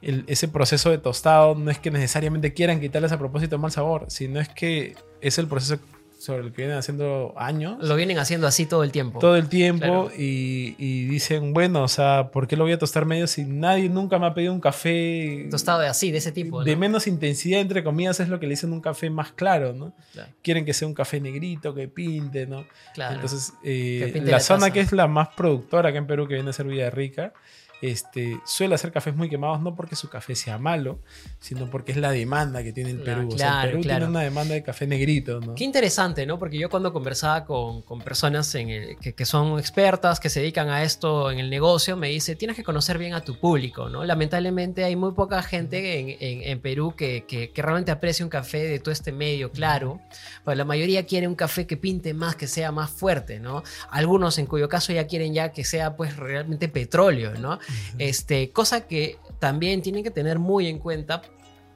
el- ese proceso de tostado no es que necesariamente quieran quitarles a propósito mal sabor, sino es que es el proceso sobre el que vienen haciendo años Lo vienen haciendo así todo el tiempo. todo el tiempo Claro. y, y dicen, bueno, o sea, ¿por qué lo voy a tostar medio si nadie nunca me ha pedido un café Tostado de así, de ese tipo. de ¿no? menos intensidad, entre comillas, es lo que le dicen un café más claro, ¿no? Claro, Quieren que sea un café negrito, que pinte, ¿no? claro. Entonces, eh, la, la zona que es la más productora acá en Perú, que viene a ser Villarrica, este, suele hacer cafés muy quemados, no porque su café sea malo, sino porque es la demanda que tiene el Claro, Perú. o sea, el claro, Perú claro. tiene una demanda de café negrito, ¿no? Qué interesante, ¿no? Porque yo cuando conversaba con, con personas en el- que, que son expertas, que se dedican a esto en el negocio, me dice, tienes que conocer bien a tu público, ¿no? Lamentablemente hay muy poca gente en, en- en Perú que, que- que realmente aprecia un café de todo este medio claro, pero la mayoría quiere un café que pinte más, que sea más fuerte, ¿no? Algunos en cuyo caso ya quieren ya que sea pues realmente petróleo, ¿no? Este, cosa que también tienen que tener muy en cuenta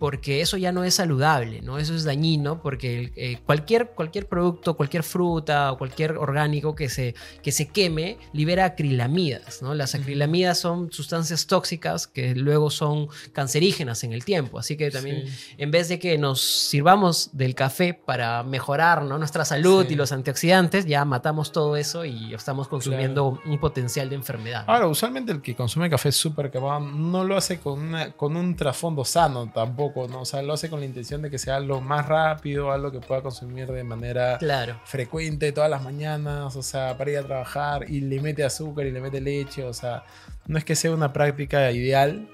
porque eso ya no es saludable, ¿no? Eso es dañino porque eh, cualquier, cualquier producto, cualquier fruta o cualquier orgánico que se, que se queme libera acrilamidas, ¿no? Las acrilamidas son sustancias tóxicas que luego son cancerígenas en el tiempo, así que también Sí. en vez de que nos sirvamos del café para mejorar ¿no? nuestra salud Sí. y los antioxidantes, ya matamos todo eso y estamos consumiendo un potencial de enfermedad. ¿no? Ahora, usualmente el que consume café súper quemado no lo hace con, una- con un trasfondo sano tampoco, ¿no? O sea, lo hace con la intención de que sea lo más rápido, algo que pueda consumir de manera Claro. frecuente todas las mañanas, o sea, para ir a trabajar y le mete azúcar y le mete leche, o sea, no es que sea una práctica ideal,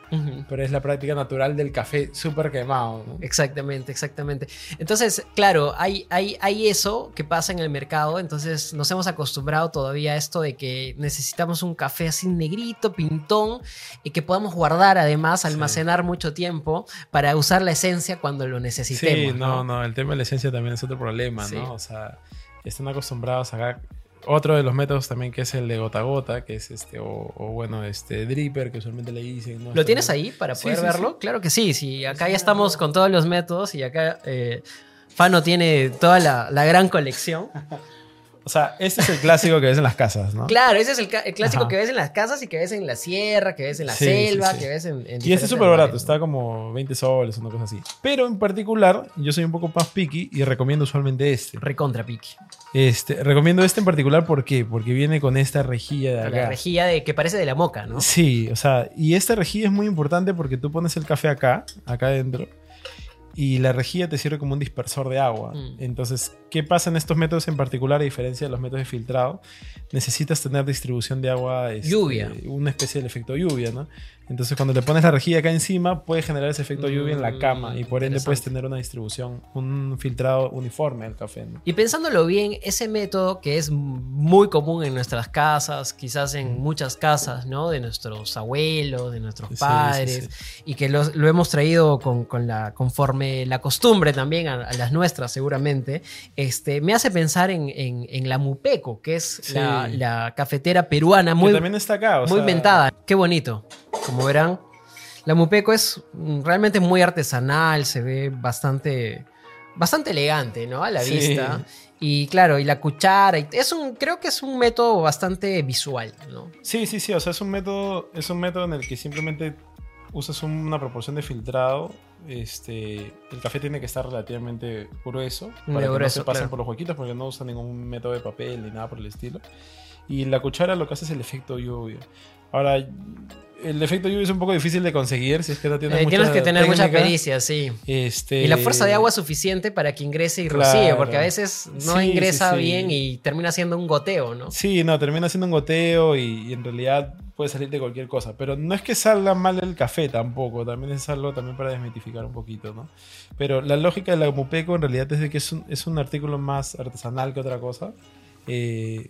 pero es la práctica natural del café súper quemado, ¿no? Exactamente, exactamente. Entonces, claro, hay, hay, hay eso que pasa en el mercado, entonces nos hemos acostumbrado todavía a esto de que necesitamos un café así negrito, pintón, y que podamos guardar además, Sí. almacenar mucho tiempo para usar la esencia cuando lo necesitemos. Sí, no, no, el tema de la esencia también es otro problema, Sí. ¿no? O sea, están acostumbrados a otro de los métodos también que es el de gota a gota, que es este, o, o bueno, este dripper, que usualmente le dicen. ¿no? ¿Lo tienes ahí para poder sí, verlo? sí. Claro que sí, sí. Acá Sí, ya estamos no. con todos los métodos y acá eh, Fano tiene toda la, la gran colección. O sea, este es el clásico que ves en las casas, ¿no? Claro, ese es el, clásico Ajá. que ves en las casas y que ves en la sierra, que ves en la Sí, selva, sí. que ves en, en Y este es súper barato, está como 20 soles, una cosa así. Pero en particular, yo soy un poco más picky y recomiendo usualmente este. Recontra piqui. Este, recomiendo este en particular, ¿por qué? Porque viene con esta rejilla de acá. La rejilla de, que parece de la moca, ¿no? Sí, o sea, y esta rejilla es muy importante porque tú pones el café acá, acá adentro, y la rejilla te sirve como un dispersor de agua. Mm. Entonces, ¿qué pasa en estos métodos en particular, a diferencia de los métodos de filtrado? Necesitas tener distribución de agua. este, Lluvia. Una especie de efecto lluvia, ¿no? Entonces, cuando le pones la rejilla acá encima, puede generar ese efecto lluvia en la Mm, cama y por ende puedes tener una distribución, un filtrado uniforme del café. ¿no? Y pensándolo bien, ese método que es muy común en nuestras casas, quizás en muchas casas, ¿no? De nuestros abuelos, de nuestros Sí, sí, padres, sí. y que los- lo hemos traído con, con la, conforme la costumbre también a, a las nuestras, seguramente, este, me hace pensar en, en- en la Mupeco, que es Sí. la, la cafetera peruana que muy, también está acá. o muy sea, inventada. Qué bonito. Como verán, la Mupeco es mm, realmente muy artesanal, se ve bastante, bastante elegante, ¿no? A la Sí. vista. Y claro, y la cuchara. y- es un, creo que es un método bastante visual, ¿no? Sí, sí, sí. O sea, es un método, es un método en el que simplemente usas una proporción de filtrado. Este, el café tiene que estar relativamente grueso para que no grueso, se pasen claro. por los huequitos porque no usa ningún método de papel ni nada por el estilo. Y la cuchara lo que hace es el efecto lluvia. Ahora, el efecto lluvia es un poco difícil de conseguir si es que no tienes Eh, mucha tienes que tener mucha técnica. pericia, sí. Este, Y la fuerza de agua suficiente para que ingrese y Claro. rocíe, porque a veces no Sí, ingresa sí, sí. bien y termina siendo un goteo, ¿no? Sí, no, termina siendo un goteo y, y en realidad puede salir de cualquier cosa. Pero no es que salga mal el café tampoco, también es algo también para desmitificar un poquito, ¿no? Pero la lógica de la Mupeco en realidad es de que es un, es un artículo más artesanal que otra cosa. Eh,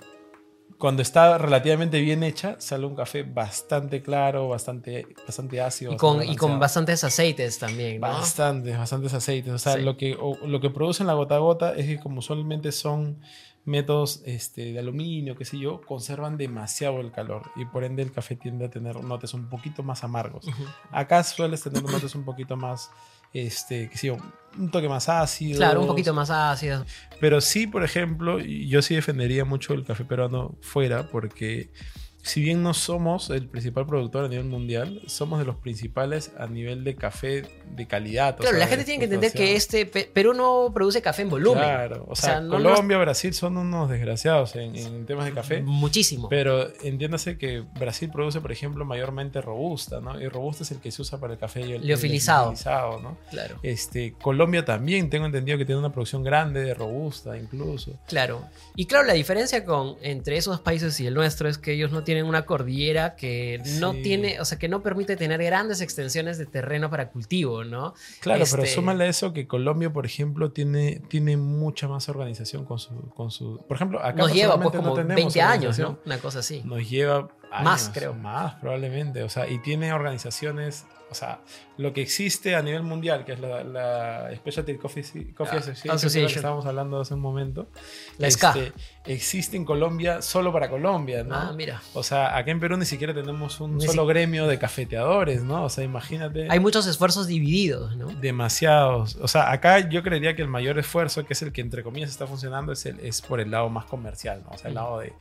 cuando está relativamente bien hecha, sale un café bastante claro, bastante, bastante ácido. Y con, bastante y con bastantes aceites también, ¿no? Bastantes, bastantes aceites. O sea, Sí. lo, que, o- lo que producen la gota a gota es que como usualmente son métodos este, de aluminio, qué sé yo, conservan demasiado el calor y por ende el café tiende a tener notes un poquito más amargos. Acá sueles tener notes un poquito más, este, qué sé yo, un toque más ácido. Claro, un poquito más ácido. Pero sí, por ejemplo, yo sí defendería mucho el café peruano fuera porque si bien no somos el principal productor a nivel mundial, somos de los principales a nivel de café de calidad. o Claro, sea, la gente tiene que entender que este Pe- Perú no produce café en volumen. Claro, o sea, sea, no- Colombia, Brasil son unos desgraciados en, en temas de café. Muchísimo. Pero entiéndase que Brasil produce, por ejemplo, mayormente robusta, ¿no? Y robusta es el que se usa para el café y el, Liofilizado. el ¿no? Claro. Este, Colombia también tengo entendido que tiene una producción grande de robusta, incluso. Claro. Y claro, la diferencia con entre esos países y el nuestro es que ellos no tienen una cordillera que no Sí. tiene, o sea, que no permite tener grandes extensiones de terreno para cultivo, ¿no? Claro, pero Este- súmale a eso que Colombia, por ejemplo, tiene, tiene mucha más organización con su, con su. Por ejemplo, acá Nos lleva pues como no tenemos 20 años. ¿no? Una cosa así. Nos lleva años, Más, creo. Más, probablemente. O sea, y tiene organizaciones. O sea, lo que existe a nivel mundial, que es la, la Specialty Coffee, Coffee Ah, Association, que Association. estábamos hablando hace un momento, La SCA. este, existe en Colombia solo para Colombia, ¿no? Ah, mira. O sea, acá en Perú ni siquiera tenemos un Ni solo si- gremio de cafeteadores, ¿no? O sea, imagínate. Hay muchos esfuerzos divididos, ¿no? Demasiados. O sea, acá yo creería que el mayor esfuerzo, que es el que entre comillas está funcionando, es, el, es por el lado más comercial, ¿no? O sea, el lado de,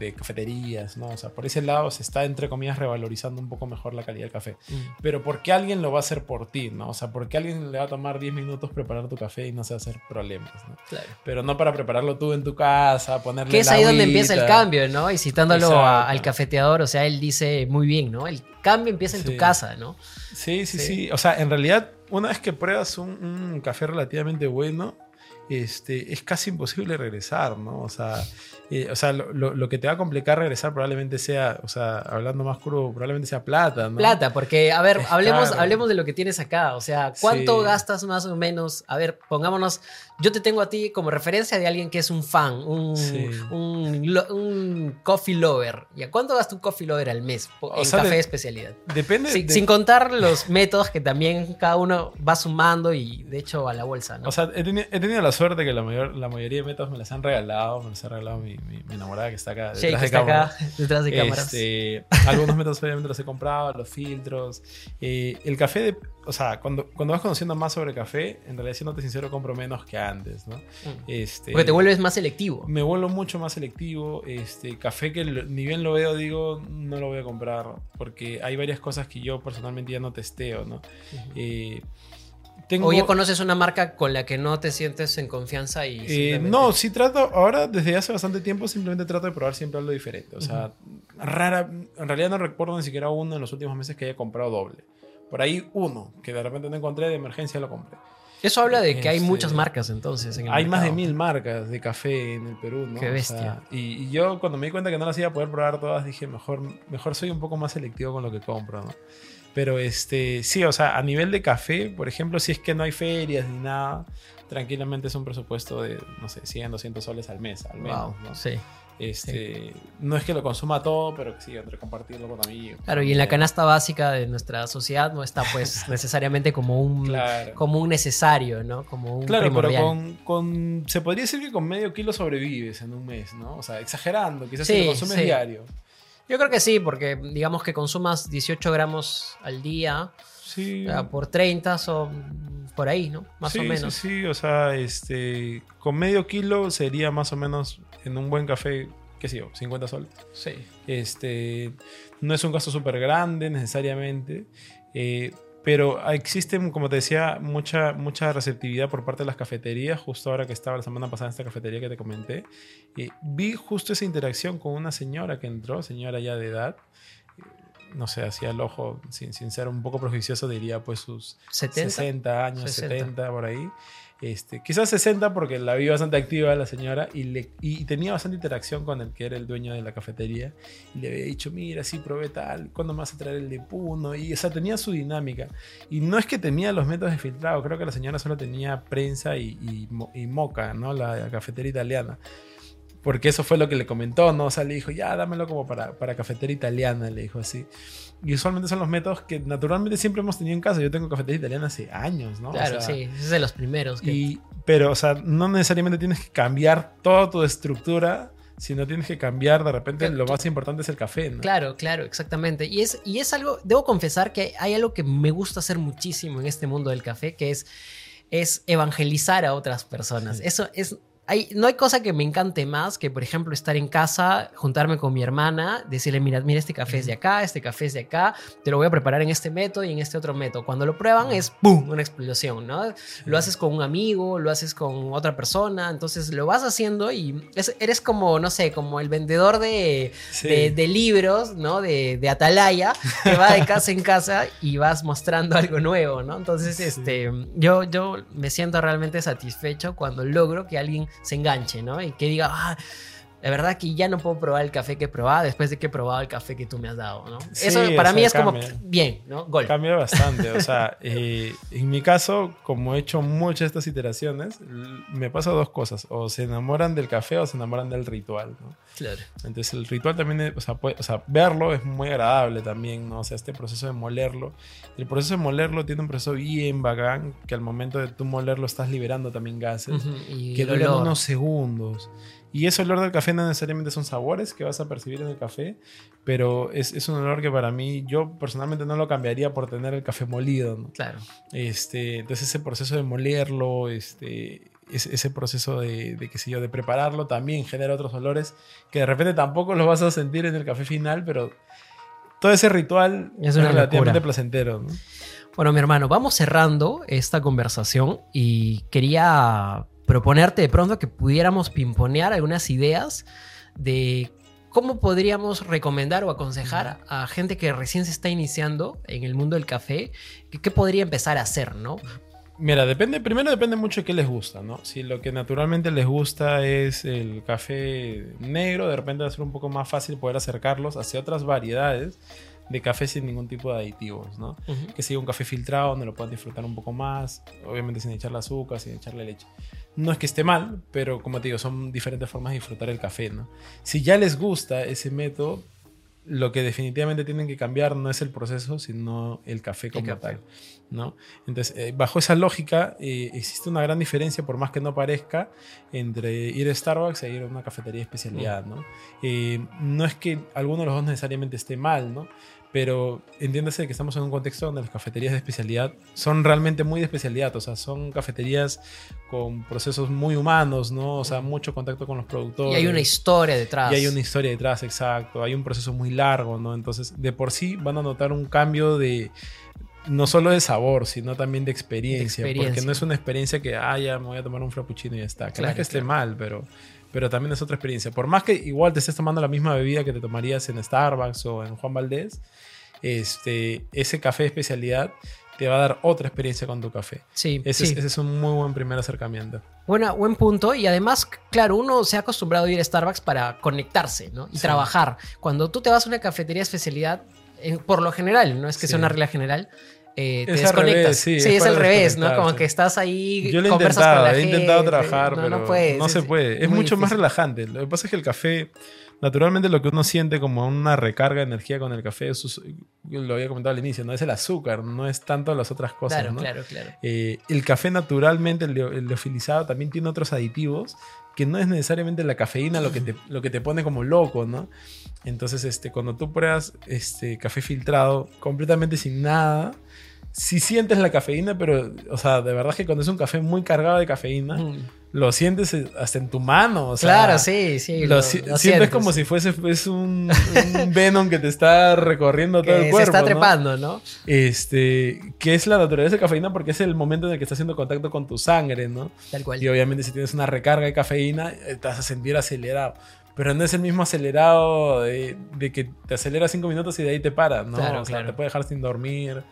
de cafeterías, ¿no? O sea, por ese lado se está entre comillas revalorizando un poco mejor la calidad del café. Mm. Pero ¿por qué alguien lo va a hacer por ti, ¿no? O sea, ¿por qué alguien le va a tomar 10 minutos preparar tu café y no se va a hacer problemas, ¿no? Claro. Pero no para prepararlo tú en tu casa, ponerle Que es la ahí donde empieza el cambio, ¿no? Y citándolo a- al cafeteador, o sea, él dice muy bien, ¿no? El cambio empieza en tu casa, ¿no? Sí, sí, Sí. sí, O sea, en realidad, una vez que pruebas un, un café relativamente bueno, este, es casi imposible regresar, ¿no? O sea, eh, o sea lo, lo- lo que te va a complicar regresar probablemente sea, o sea, hablando más crudo, probablemente sea plata, ¿no? Plata, porque, a ver, Es hablemos, caro. hablemos de lo que tienes acá. O sea, ¿cuánto Sí. gastas más o menos? A ver, pongámonos, yo te tengo a ti como referencia de alguien que es un fan, un, Sí. un, un coffee lover. ¿Y a cuánto gasta un coffee lover al mes O en sea, café de- de especialidad? Depende. Sin, de- sin contar los métodos que también cada uno va sumando y de hecho a la bolsa, ¿no? O sea, he, teni- he tenido la suerte que la, mayor, la mayoría de métodos me las han regalado, me las ha regalado mi, mi- mi enamorada que está acá detrás de está cámara. acá detrás de cámaras. Este, algunos métodos obviamente los he comprado, los filtros. Eh, el café, de- o sea, cuando, cuando vas conociendo más sobre café, en realidad, siéndote sincero, compro menos que antes, ¿no? Mm. Este, Porque te vuelves más selectivo. Me vuelvo mucho más selectivo. Este, café que ni bien lo veo, digo, no lo voy a comprar. Porque hay varias cosas que yo personalmente ya no testeo, ¿no? Eh, tengo, O ya conoces una marca con la que no te sientes en confianza y... Eh, simplemente- no, sí trato, ahora desde hace bastante tiempo simplemente trato de probar siempre algo diferente. O sea, rara, en realidad no recuerdo ni siquiera uno en los últimos meses que haya comprado doble. Por ahí uno, que de repente no encontré, de emergencia lo compré. Eso habla de que hay Este, muchas marcas entonces en el Hay más de mercado. mil marcas de café en el Perú, ¿no? Qué O bestia. sea, y, y yo cuando me di cuenta que no las iba a poder probar todas, dije, mejor, mejor soy un poco más selectivo con lo que compro, ¿no? Pero este, sí, o sea, a nivel de café, por ejemplo, si es que no hay ferias ni nada, tranquilamente es un presupuesto de, no sé, 100, 200 soles al mes, al menos, Wow, ¿no? sí. Este, No es que lo consuma todo, pero sí, entre compartirlo con amigos. Claro, y en la canasta básica de nuestra sociedad no está pues necesariamente como un, Claro. como un necesario, ¿no? Como un Claro, pero con, con- Se podría decir que con medio kilo sobrevives en un mes, ¿no? O sea, exagerando, quizás Sí, si lo consumes sí. diario. Yo creo que sí, porque digamos que consumas 18 gramos al día, Sí. o sea, por 30 son por ahí, ¿no? Más sí, o menos. Sí, sí, o sea, este, con medio kilo sería más o menos en un buen café, qué sé yo, 50 soles. Sí. Este, no es un gasto súper grande necesariamente, eh, pero existe, como te decía, mucha, mucha receptividad por parte de las cafeterías. Justo ahora que estaba la semana pasada en esta cafetería que te comenté, eh, vi justo esa interacción con una señora que entró, señora ya de edad. eh, No sé, hacía el ojo, sin, sin ser un poco prejuicioso, diría pues sus 70. 60 años, 60. 70 por ahí. Este, quizás 60 porque la vi bastante activa la señora y, le, y tenía bastante interacción con el que era el dueño de la cafetería y le había dicho, mira, sí, probé tal, ¿cuándo me vas a traer el de Puno? Y o sea, tenía su dinámica. Y no es que tenía los métodos de filtrado, creo que la señora solo tenía prensa y, y, y moca, ¿no? La, la cafetera italiana. Porque eso fue lo que le comentó, ¿no? O sea, le dijo, ya, dámelo como para, para cafetera italiana, le dijo así. Y usualmente son los métodos que naturalmente siempre hemos tenido en casa. Yo tengo cafetera italiana hace años, ¿no? O Claro, sea, sí, es de los primeros. Que... y, pero, o sea, no necesariamente tienes que cambiar toda tu estructura, sino tienes que cambiar, de repente, Claro, lo más importante es el café, ¿no? Claro, claro, exactamente. Y es, y es algo, debo confesar que hay algo que me gusta hacer muchísimo en este mundo del café, que es, es evangelizar a otras personas. Sí. Eso es... Hay, no hay cosa que me encante más que, por ejemplo, estar en casa, juntarme con mi hermana, decirle, mira, mira, este café es de acá, este café es de acá, te lo voy a preparar en este método y en este otro método. Cuando lo prueban es ¡pum! Una explosión, ¿no? Lo haces con un amigo, lo haces con otra persona, entonces lo vas haciendo y es- eres como, no sé, como el vendedor de, Sí. de, de libros, ¿no? De, de Atalaya, que va de casa en casa y vas mostrando algo nuevo, ¿no? Entonces, Sí. este, yo, yo me siento realmente satisfecho cuando logro que alguien se enganche, ¿no? Y que diga, ah, la verdad que ya no puedo probar el café que he probado después de que he probado el café que tú me has dado, ¿no? Sí, Eso para mí es como, cambia. bien, ¿no? Gol. Cambia bastante. O sea, eh, en mi caso, como he hecho muchas de estas iteraciones, me pasa dos cosas. O se enamoran del café o se enamoran del ritual, ¿no? Claro. Entonces el ritual también, es- o sea, puede- o sea, verlo es muy agradable también, ¿no? O sea, este proceso de molerlo. El proceso de molerlo tiene un proceso bien bacán, que al momento de tú molerlo estás liberando también gases, Ujú, Y que duran unos segundos. Y ese olor del café no necesariamente son sabores que vas a percibir en el café, pero es, es un olor que para mí, yo personalmente no lo cambiaría por tener el café molido, ¿no? Claro. Este, entonces ese proceso de molerlo, este, ese, proceso de, de, qué sé yo, de prepararlo también genera otros olores que de repente tampoco los vas a sentir en el café final, pero todo ese ritual Es es, una relativamente locura. placentero. ¿no? Bueno, mi hermano, vamos cerrando esta conversación y quería proponerte de pronto que pudiéramos pimponear algunas ideas de cómo podríamos recomendar o aconsejar a gente que recién se está iniciando en el mundo del café, qué podría empezar a hacer, ¿no? Mira, depende, primero depende mucho de qué les gusta, ¿no? Si lo que naturalmente les gusta es el café negro, de repente va a ser un poco más fácil poder acercarlos hacia otras variedades de café sin ningún tipo de aditivos, ¿no? Que sea un café filtrado donde lo puedan disfrutar un poco más, obviamente sin echarle azúcar, sin echarle leche. No es que esté mal, pero como te digo, son diferentes formas de disfrutar el café, ¿no? Si ya les gusta ese método, lo que definitivamente tienen que cambiar no es el proceso, sino el café como café. tal, ¿no? Entonces, eh, bajo esa lógica, eh, existe una gran diferencia, por más que no parezca, entre ir a Starbucks e ir a una cafetería especialidad, ¿no? Eh, no es que alguno de los dos necesariamente esté mal, ¿no? Pero entiéndase que estamos en un contexto donde las cafeterías de especialidad son realmente muy de especialidad, o sea, son cafeterías con procesos muy humanos, ¿no? O sea, mucho contacto con los productores. Y hay una historia detrás. Y hay una historia detrás, exacto. Hay un proceso muy largo, ¿no? Entonces, de por sí van a notar un cambio de no solo de sabor, sino también de experiencia. De Porque experiencia. no es una experiencia que, ah, ya me voy a tomar un frappuccino y ya está. Claro, es que esté claro. mal, pero, pero también es otra experiencia. Por más que igual te estés tomando la misma bebida que te tomarías en Starbucks o en Juan Valdés, este, ese café de especialidad te va a dar otra experiencia con tu café. Sí, Ese, sí. es, ese es un muy buen primer acercamiento. Buena, buen punto. Y además, claro, uno se ha acostumbrado a ir a Starbucks para conectarse ¿no? y Sí. trabajar. Cuando tú te vas a una cafetería especialidad, por lo general, no es que sea una regla general, eh, te Es desconectas. revés, sí, sí, es es al revés, ¿no? Como que estás ahí, Yo lo he conversas intentado, con la he intentado gente. trabajar, no, pero no, puedes, no se puede. Es, mucho más difícil. relajante. Lo que pasa es que el café, naturalmente lo que uno siente como una recarga de energía con el café, eso es- lo había comentado al inicio, no es el azúcar, no es tanto las otras cosas. Claro, ¿no? claro, claro. Eh, el café naturalmente, el, el leofilizado, también tiene otros aditivos que no es necesariamente la cafeína lo que te, lo que te pone como loco, ¿no? Entonces, este, cuando tú pruebas este, café filtrado completamente sin nada, sí sientes la cafeína, pero, o sea, de verdad que cuando es un café muy cargado de cafeína, Mm. lo sientes eh, hasta en tu mano, o sea, Claro, sí, sí. lo lo- si- lo sientes sientes. como si fuese es un, un Venom que te está recorriendo todo Que el cuerpo. se está trepando, ¿no? Este, que es la naturaleza de cafeína porque es el momento en el que está haciendo contacto con tu sangre, ¿no? Tal cual. Y obviamente si tienes una recarga de cafeína, eh, te vas a sentir acelerado. Pero no es el mismo acelerado de, de que te acelera cinco minutos y de ahí te paras, ¿no? Claro, o sea, claro. te puede dejar sin dormir,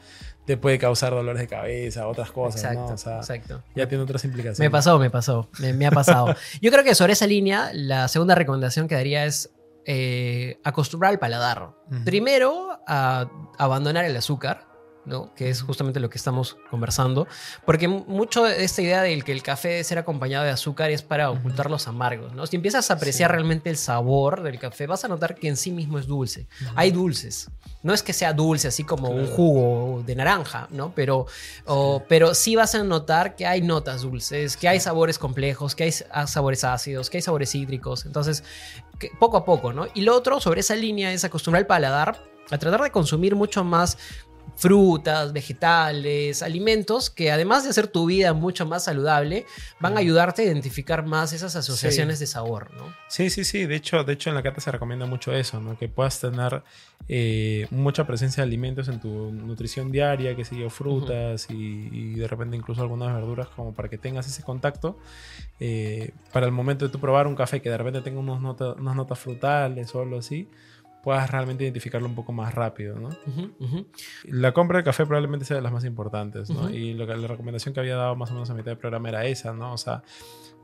te puede causar dolores de cabeza, otras cosas, exacto, ¿no? O sea, exacto. ya tiene otras implicaciones. Me pasó, me pasó, me, me ha pasado. Yo creo que sobre esa línea, la segunda recomendación que daría es eh, acostumbrar al paladar. Primero, a abandonar el azúcar, ¿no? que es justamente lo que estamos conversando, porque mu- mucho de esta idea de que el café debe ser acompañado de azúcar es para ocultar los amargos. ¿no? Si empiezas a apreciar Sí. realmente el sabor del café, vas a notar que en sí mismo es dulce. Hay dulces. No es que sea dulce así como un jugo de naranja, ¿no? Pero, o- pero sí vas a notar que hay notas dulces, que hay sabores complejos, que hay ah, sabores ácidos, que hay sabores cítricos. Entonces, que poco a poco, ¿no? Y lo otro sobre esa línea es acostumbrar al paladar a tratar de consumir mucho más frutas, vegetales, alimentos que además de hacer tu vida mucho más saludable, van a ayudarte a identificar más esas asociaciones de sabor, ¿no? Sí, sí, sí. De hecho, de hecho, en la carta se recomienda mucho eso, ¿no? Que puedas tener eh, mucha presencia de alimentos en tu nutrición diaria, que sé yo, frutas y, y de repente incluso algunas verduras, como para que tengas ese contacto. eh, para el momento de tú probar un café que de repente tenga unos nota- unas notas frutales o algo así, puedas realmente identificarlo un poco más rápido, ¿no? La compra de café probablemente sea de las más importantes, ¿no? Y lo que- la recomendación que había dado más o menos a mitad del programa era esa, ¿no? O sea,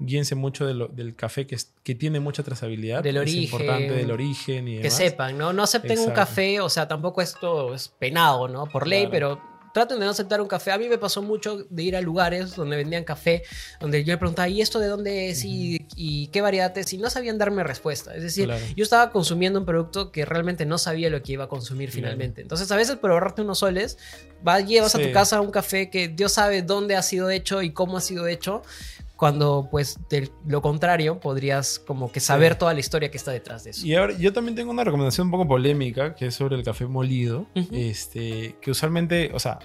guíense mucho de lo- del café que, es- que tiene mucha trazabilidad. Del es origen, importante del origen y que sepan, ¿no? No acepten un café, o sea, tampoco esto es penado, ¿no? Por ley, Claro. pero traten de no aceptar un café. A mí me pasó mucho de ir a lugares donde vendían café, donde yo le preguntaba, ¿y esto de dónde es? ¿Y, y qué variedad es? Y no sabían darme respuesta. Es decir, Claro. yo estaba consumiendo un producto que realmente no sabía lo que iba a consumir Claro. finalmente. Entonces, a veces por ahorrarte unos soles, vas, llevas a Sí. tu casa un café que Dios sabe dónde ha sido hecho y cómo ha sido hecho. Cuando, pues, de lo contrario, podrías como que saber Sí. toda la historia que está detrás de eso. Y ahora, yo también tengo una recomendación un poco polémica, que es sobre el café molido. Este, que usualmente, o sea,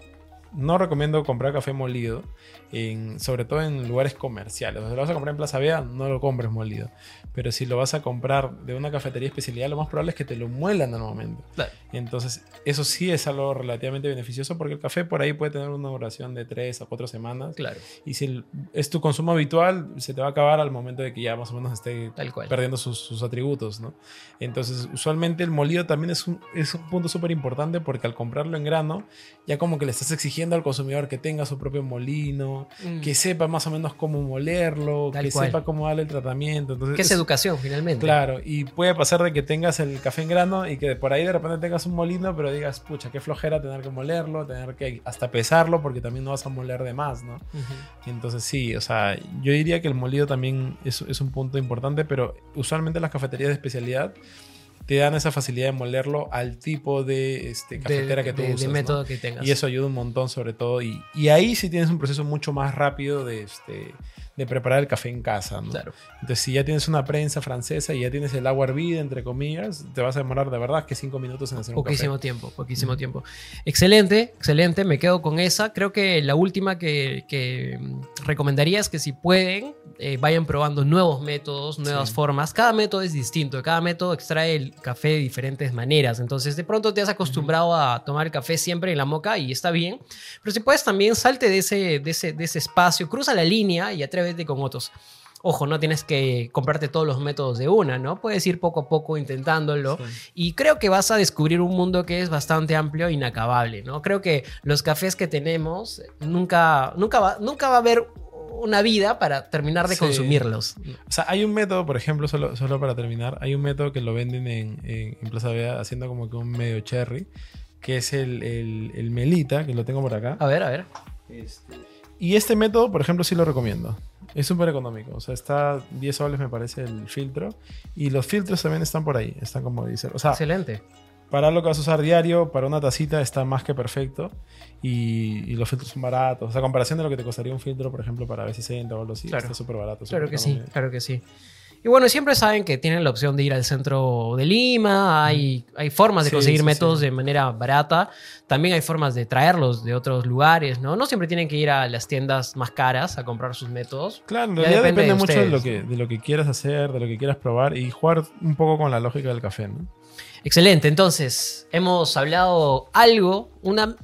no recomiendo comprar café molido, en, sobre todo en lugares comerciales. O sea, si lo vas a comprar en Plaza Vea, no lo compres molido. Pero si lo vas a comprar de una cafetería especialidad, lo más probable es que te lo muelan al momento. Claro. Entonces, eso sí es algo relativamente beneficioso porque el café por ahí puede tener una duración de 3 a 4 semanas. Claro, Y si es tu consumo habitual, se te va a acabar al momento de que ya más o menos esté tal cual. perdiendo sus, sus atributos, ¿no? Entonces, usualmente el molido también es un, es un punto súper importante porque al comprarlo en grano, ya como que le estás exigiendo al consumidor que tenga su propio molino, Mm. que sepa más o menos cómo molerlo, Tal que cual. sepa cómo darle el tratamiento. Entonces, Que es es- educación finalmente. Claro, y puede pasar de que tengas el café en grano y que por ahí de repente tengas un molino, pero digas, pucha, qué flojera tener que molerlo, tener que hasta pesarlo, porque también no vas a moler de más, ¿no? Ujú. Entonces sí, o sea, yo diría que el molido también es, es un punto importante, pero usualmente las cafeterías de especialidad te dan esa facilidad de molerlo al tipo de este, De- cafetera que tú de- de usas. ¿no? método que tengas. Y eso ayuda un montón sobre todo. Y, y ahí sí tienes un proceso mucho más rápido de, este, de preparar el café en casa. ¿no? Claro. Entonces si ya tienes una prensa francesa y ya tienes el agua hervida, entre comillas, te vas a demorar de verdad que cinco minutos en hacer un Poquísimo café. tiempo, poquísimo tiempo. Excelente, excelente, me quedo con esa. Creo que la última que, que, mm, recomendaría es que si pueden, eh, vayan probando nuevos métodos, nuevas Sí. formas. Cada método es distinto, cada método extrae el café de diferentes maneras. Entonces, de pronto te has acostumbrado a tomar el café siempre en la moca y está bien. Pero si puedes también salte de ese, de ese, de ese espacio, cruza la línea y atrévete con otros. Ojo, no tienes que comprarte todos los métodos de una, ¿no? Puedes ir poco a poco intentándolo. Sí. Y creo que vas a descubrir un mundo que es bastante amplio e inacabable, ¿no? Creo que los cafés que tenemos nunca, nunca, va, nunca va a haber una vida para terminar de Sí. consumirlos. O sea, hay un método, por ejemplo, solo, solo para terminar, hay un método que lo venden en, en, en Plaza Vea haciendo como que un medio cherry, que es el, el, el melita, que lo tengo por acá. A ver, a ver. Y este método, por ejemplo, sí lo recomiendo. Es súper económico. O sea, está 10 soles, me parece, el filtro. Y los filtros también están por ahí. Están como dice. O sea, Excelente. para lo que vas a usar diario, para una tacita, está más que perfecto. Y, y los filtros son baratos. O sea, a comparación de lo que te costaría un filtro, por ejemplo, para B60 o algo así, Claro. está súper barato. Claro que sí, claro que sí. Y bueno, siempre saben que tienen la opción de ir al centro de Lima, hay, hay formas de Sí, conseguir sí, métodos sí. de manera barata, también hay formas de traerlos de otros lugares, ¿no? No siempre tienen que ir a las tiendas más caras a comprar sus métodos. Claro, en realidad depende depende, de mucho de lo, que, de lo que quieras hacer, de lo que quieras probar y jugar un poco con la lógica del café, ¿no? Excelente, entonces hemos hablado algo, una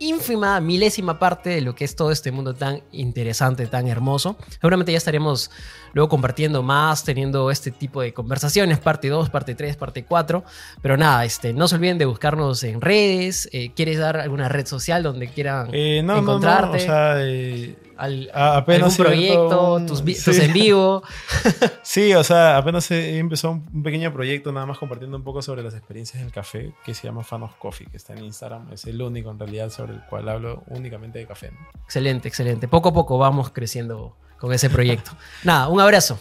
ínfima, milésima parte de lo que es todo este mundo tan interesante, tan hermoso. Seguramente ya estaremos luego compartiendo más, teniendo este tipo de conversaciones, parte 2, parte 3, parte 4. Pero nada, este, no se olviden de buscarnos en redes. eh, ¿Quieres dar alguna red social donde quieran Eh, no, no, no, encontrarte? o sea, eh, al- a- apenas algún proyecto, un- tus, sí. tus en vivo. sí, o sea, apenas he empezado un, pequeño proyecto nada más compartiendo un poco sobre las experiencias del café que se llama Fan of Coffee, que está en Instagram, es el único en realidad sobre el cual hablo únicamente de café. Excelente, excelente. Poco a poco vamos creciendo con ese proyecto. Nada, un abrazo.